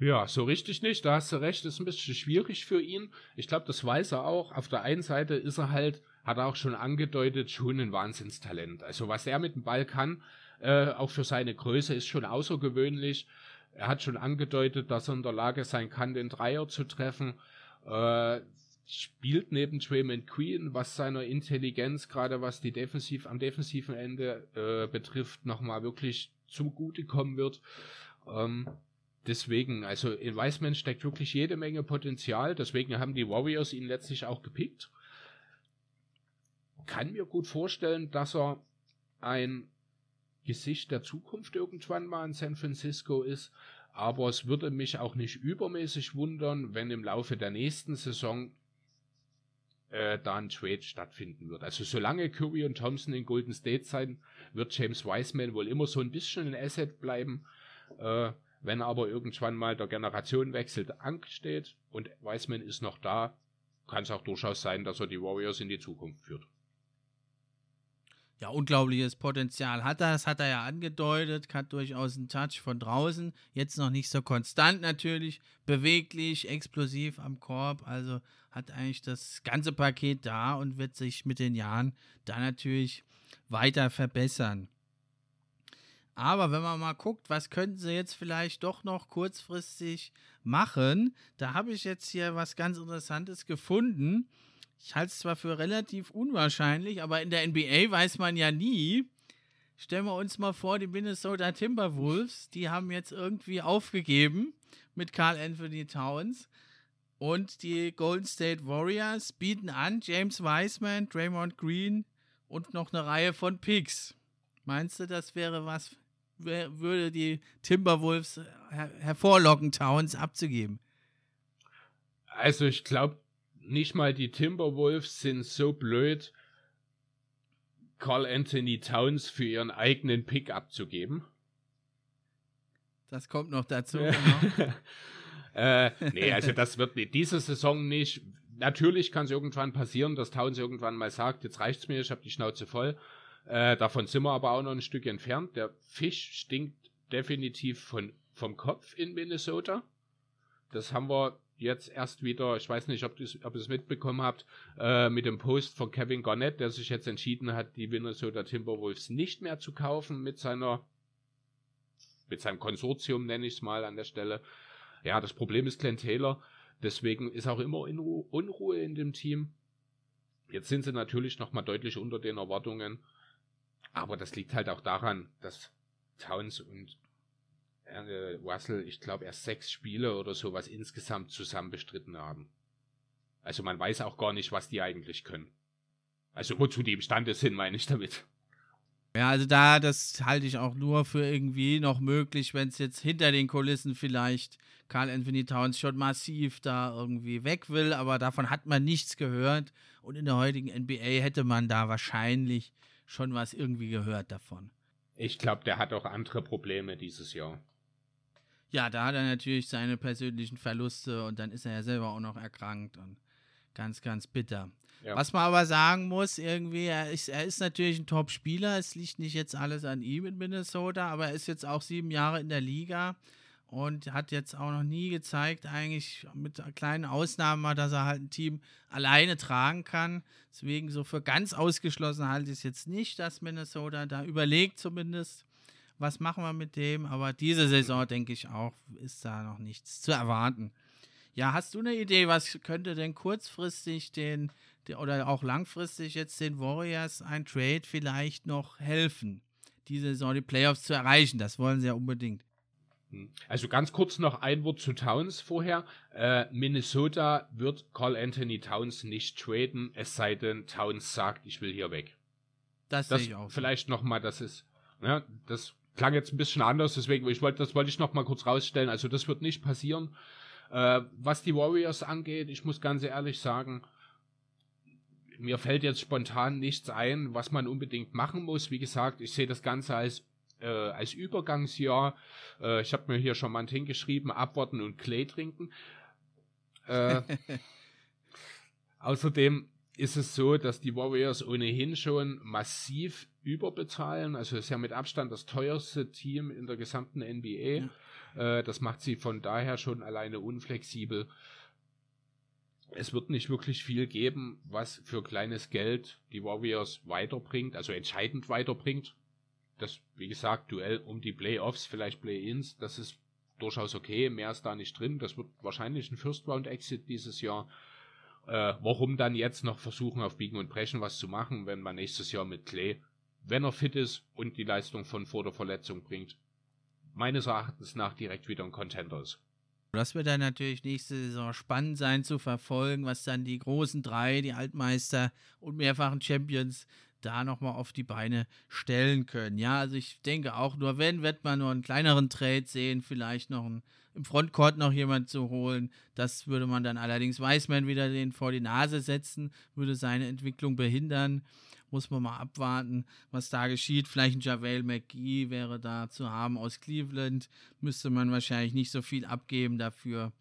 [SPEAKER 2] Ja, so richtig nicht. Da hast du recht, ist ein bisschen schwierig für ihn. Ich glaube, das weiß er auch. Auf der einen Seite ist er halt, hat er auch schon angedeutet, schon ein Wahnsinnstalent. Also was er mit dem Ball kann, äh, auch für seine Größe, ist schon außergewöhnlich. Er hat schon angedeutet, dass er in der Lage sein kann, den Dreier zu treffen. Äh, spielt neben Draymond Queen, was seiner Intelligenz, gerade was die defensiv am defensiven Ende äh, betrifft, nochmal wirklich zugutekommen wird. Ähm, deswegen, also in Wiseman steckt wirklich jede Menge Potenzial, deswegen haben die Warriors ihn letztlich auch gepickt. Kann mir gut vorstellen, dass er ein Gesicht der Zukunft irgendwann mal in San Francisco ist, aber es würde mich auch nicht übermäßig wundern, wenn im Laufe der nächsten Saison äh, da ein Trade stattfinden wird. Also solange Curry und Thompson in Golden State sein, wird James Wiseman wohl immer so ein bisschen ein Asset bleiben. Äh, wenn aber irgendwann mal der Generationenwechsel ansteht und Wiseman ist noch da, kann es auch durchaus sein, dass er die Warriors in die Zukunft führt.
[SPEAKER 1] Ja, unglaubliches Potenzial hat er, das hat er ja angedeutet, hat durchaus einen Touch von draußen, jetzt noch nicht so konstant natürlich, beweglich, explosiv am Korb, also hat eigentlich das ganze Paket da und wird sich mit den Jahren da natürlich weiter verbessern. Aber wenn man mal guckt, was könnten sie jetzt vielleicht doch noch kurzfristig machen, da habe ich jetzt hier was ganz Interessantes gefunden. Ich halte es zwar für relativ unwahrscheinlich, aber in der NBA weiß man ja nie. Stellen wir uns mal vor, die Minnesota Timberwolves, die haben jetzt irgendwie aufgegeben mit Carl Anthony Towns und die Golden State Warriors bieten an James Wiseman, Draymond Green und noch eine Reihe von Picks. Meinst du, das wäre was, würde die Timberwolves her hervorlocken, Towns abzugeben?
[SPEAKER 2] Also ich glaube, nicht mal die Timberwolves sind so blöd, Carl Anthony Towns für ihren eigenen Pick abzugeben.
[SPEAKER 1] Das kommt noch dazu. Genau.
[SPEAKER 2] Äh, nee, also das wird diese Saison nicht. Natürlich kann es irgendwann passieren, dass Towns irgendwann mal sagt, jetzt reicht's mir, ich habe die Schnauze voll. Äh, davon sind wir aber auch noch ein Stück entfernt. Der Fisch stinkt definitiv von, vom Kopf in Minnesota. Das haben wir jetzt erst wieder, ich weiß nicht, ob, ihr es mitbekommen habt, äh, mit dem Post von Kevin Garnett, der sich jetzt entschieden hat, die Minnesota Timberwolves nicht mehr zu kaufen mit seiner, mit seinem Konsortium, nenne ich es mal an der Stelle. Ja, das Problem ist Glenn Taylor. Deswegen ist auch immer Unruhe in dem Team. Jetzt sind sie natürlich nochmal deutlich unter den Erwartungen. Aber das liegt halt auch daran, dass Towns und äh, Russell, ich glaube, erst sechs Spiele oder sowas insgesamt zusammen bestritten haben. Also man weiß auch gar nicht, was die eigentlich können. Also wozu die imstande sind, meine ich damit.
[SPEAKER 1] Ja, also da, das halte ich auch nur für irgendwie noch möglich, wenn es jetzt hinter den Kulissen vielleicht Carl Anthony Towns schon massiv da irgendwie weg will, aber davon hat man nichts gehört. Und in der heutigen NBA hätte man da wahrscheinlich schon was irgendwie gehört davon.
[SPEAKER 2] Ich glaube, der hat auch andere Probleme dieses Jahr.
[SPEAKER 1] Ja, da hat er natürlich seine persönlichen Verluste und dann ist er ja selber auch noch erkrankt und ganz, ganz bitter. Ja. Was man aber sagen muss, irgendwie, er ist, er ist natürlich ein Top-Spieler. Es liegt nicht jetzt alles an ihm in Minnesota, aber er ist jetzt auch sieben Jahre in der Liga und hat jetzt auch noch nie gezeigt, eigentlich mit kleinen Ausnahmen dass er halt ein Team alleine tragen kann. Deswegen so für ganz ausgeschlossen halte ich es jetzt nicht, dass Minnesota da überlegt zumindest, was machen wir mit dem. Aber diese Saison, denke ich auch, ist da noch nichts zu erwarten. Ja, hast du eine Idee, was könnte denn kurzfristig den oder auch langfristig jetzt den Warriors ein Trade vielleicht noch helfen, diese Saison die Playoffs zu erreichen? Das wollen sie ja unbedingt.
[SPEAKER 2] Hm. Also ganz kurz noch ein Wort zu Towns vorher. Äh, Minnesota wird Carl Anthony Towns nicht traden, es sei denn, Towns sagt, ich will hier weg.
[SPEAKER 1] Das, das sehe ich auch.
[SPEAKER 2] Vielleicht nochmal, das ist, ja, das klang jetzt ein bisschen anders, deswegen, ich wollte, das wollte ich noch mal kurz rausstellen. Also das wird nicht passieren. Äh, was die Warriors angeht, ich muss ganz ehrlich sagen, mir fällt jetzt spontan nichts ein, was man unbedingt machen muss. Wie gesagt, ich sehe das Ganze als, äh, als Übergangsjahr. Äh, ich habe mir hier schon mal hingeschrieben, abwarten und Klee trinken. Äh, außerdem ist es so, dass die Warriors ohnehin schon massiv überbezahlen. Also ist ja mit Abstand das teuerste Team in der gesamten NBA. Ja. Äh, das macht sie von daher schon alleine unflexibel. Es wird nicht wirklich viel geben, was für kleines Geld die Warriors weiterbringt, also entscheidend weiterbringt. Das, wie gesagt, Duell um die Playoffs, vielleicht Play-ins, das ist durchaus okay. Mehr ist da nicht drin. Das wird wahrscheinlich ein First-Round-Exit dieses Jahr. Äh, warum dann jetzt noch versuchen, auf Biegen und Brechen was zu machen, wenn man nächstes Jahr mit Clay, wenn er fit ist und die Leistung von vor der Verletzung bringt, meines Erachtens nach direkt wieder ein Contender ist.
[SPEAKER 1] Das wird dann natürlich nächste Saison spannend sein zu verfolgen, was dann die großen drei, die Altmeister und mehrfachen Champions da nochmal auf die Beine stellen können. Ja, also ich denke auch, nur wenn, wird man nur einen kleineren Trade sehen, vielleicht noch ein im Frontcourt noch jemand zu holen. Das würde man dann allerdings Weißmann wieder den vor die Nase setzen, würde seine Entwicklung behindern. Muss man mal abwarten, was da geschieht. Vielleicht ein JaVale McGee wäre da zu haben aus Cleveland. Müsste man wahrscheinlich nicht so viel abgeben dafür.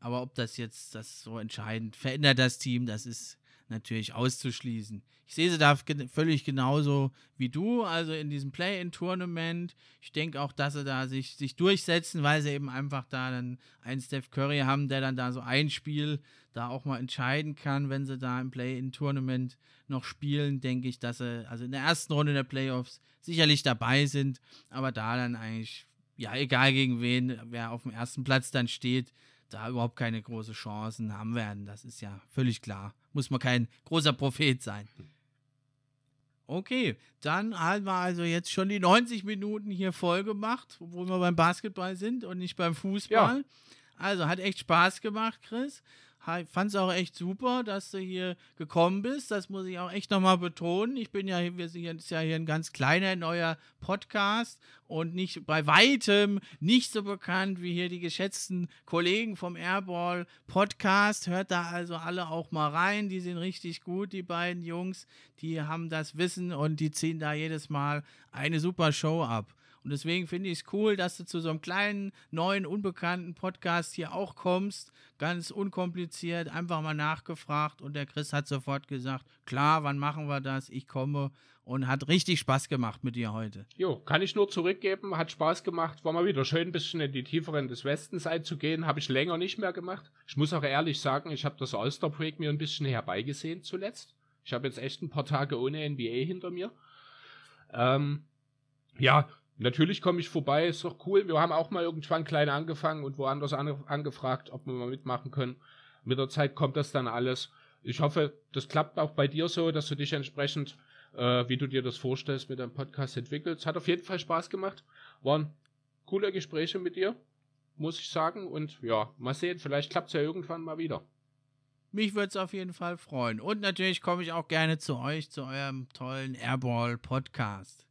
[SPEAKER 1] Aber ob das jetzt das so entscheidend verändert, das Team, das ist natürlich auszuschließen. Ich sehe sie da völlig genauso wie du, also in diesem Play-in-Tournament. Ich denke auch, dass sie da sich, sich durchsetzen, weil sie eben einfach da dann einen Steph Curry haben, der dann da so ein Spiel da auch mal entscheiden kann, wenn sie da im Play-in-Tournament noch spielen, denke ich, dass sie also in der ersten Runde der Playoffs sicherlich dabei sind, aber da dann eigentlich, ja, egal gegen wen, wer auf dem ersten Platz dann steht, da überhaupt keine große Chancen haben werden. Das ist ja völlig klar. Muss man kein großer Prophet sein. Okay, dann haben wir also jetzt schon die 90 Minuten hier voll gemacht, obwohl wir beim Basketball sind und nicht beim Fußball. Ja. Also hat echt Spaß gemacht, Chris fand es auch echt super, dass du hier gekommen bist. Das muss ich auch echt nochmal betonen. Ich bin ja, wir sind jetzt ja hier ein ganz kleiner neuer Podcast und nicht bei weitem nicht so bekannt wie hier die geschätzten Kollegen vom Airball Podcast. Hört da also alle auch mal rein. Die sind richtig gut, die beiden Jungs. Die haben das Wissen und die ziehen da jedes Mal eine super Show ab. Und deswegen finde ich es cool, dass du zu so einem kleinen, neuen, unbekannten Podcast hier auch kommst. Ganz unkompliziert, einfach mal nachgefragt. Und der Chris hat sofort gesagt: Klar, wann machen wir das? Ich komme. Und hat richtig Spaß gemacht mit dir heute.
[SPEAKER 2] Jo, kann ich nur zurückgeben. Hat Spaß gemacht. War mal wieder schön, ein bisschen in die tieferen des Westens einzugehen. Habe ich länger nicht mehr gemacht. Ich muss auch ehrlich sagen, ich habe das All-Star Break mir ein bisschen herbeigesehen zuletzt. Ich habe jetzt echt ein paar Tage ohne NBA hinter mir. Ähm, ja, Natürlich komme ich vorbei, ist doch cool. Wir haben auch mal irgendwann klein angefangen und woanders an, angefragt, ob wir mal mitmachen können. Mit der Zeit kommt das dann alles. Ich hoffe, das klappt auch bei dir so, dass du dich entsprechend, äh, wie du dir das vorstellst, mit deinem Podcast entwickelst. Hat auf jeden Fall Spaß gemacht. Waren coole Gespräche mit dir, muss ich sagen. Und ja, mal sehen, vielleicht klappt es ja irgendwann mal wieder.
[SPEAKER 1] Mich würde es auf jeden Fall freuen. Und natürlich komme ich auch gerne zu euch, zu eurem tollen Airball-Podcast.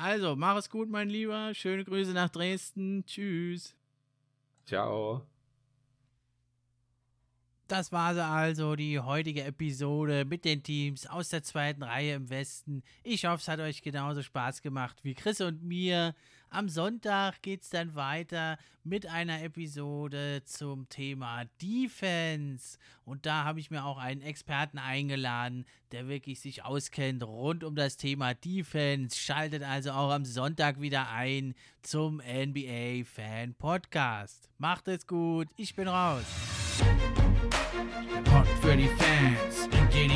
[SPEAKER 1] Also, mach es gut, mein Lieber. Schöne Grüße nach Dresden. Tschüss.
[SPEAKER 2] Ciao.
[SPEAKER 1] Das war sie also, die heutige Episode mit den Teams aus der zweiten Reihe im Westen. Ich hoffe, es hat euch genauso Spaß gemacht wie Chris und mir. Am Sonntag geht es dann weiter mit einer Episode zum Thema Defense. Und da habe ich mir auch einen Experten eingeladen, der wirklich sich auskennt rund um das Thema Defense. Schaltet also auch am Sonntag wieder ein zum NBA Fan Podcast. Macht es gut, ich bin raus. Der Pod für die Fans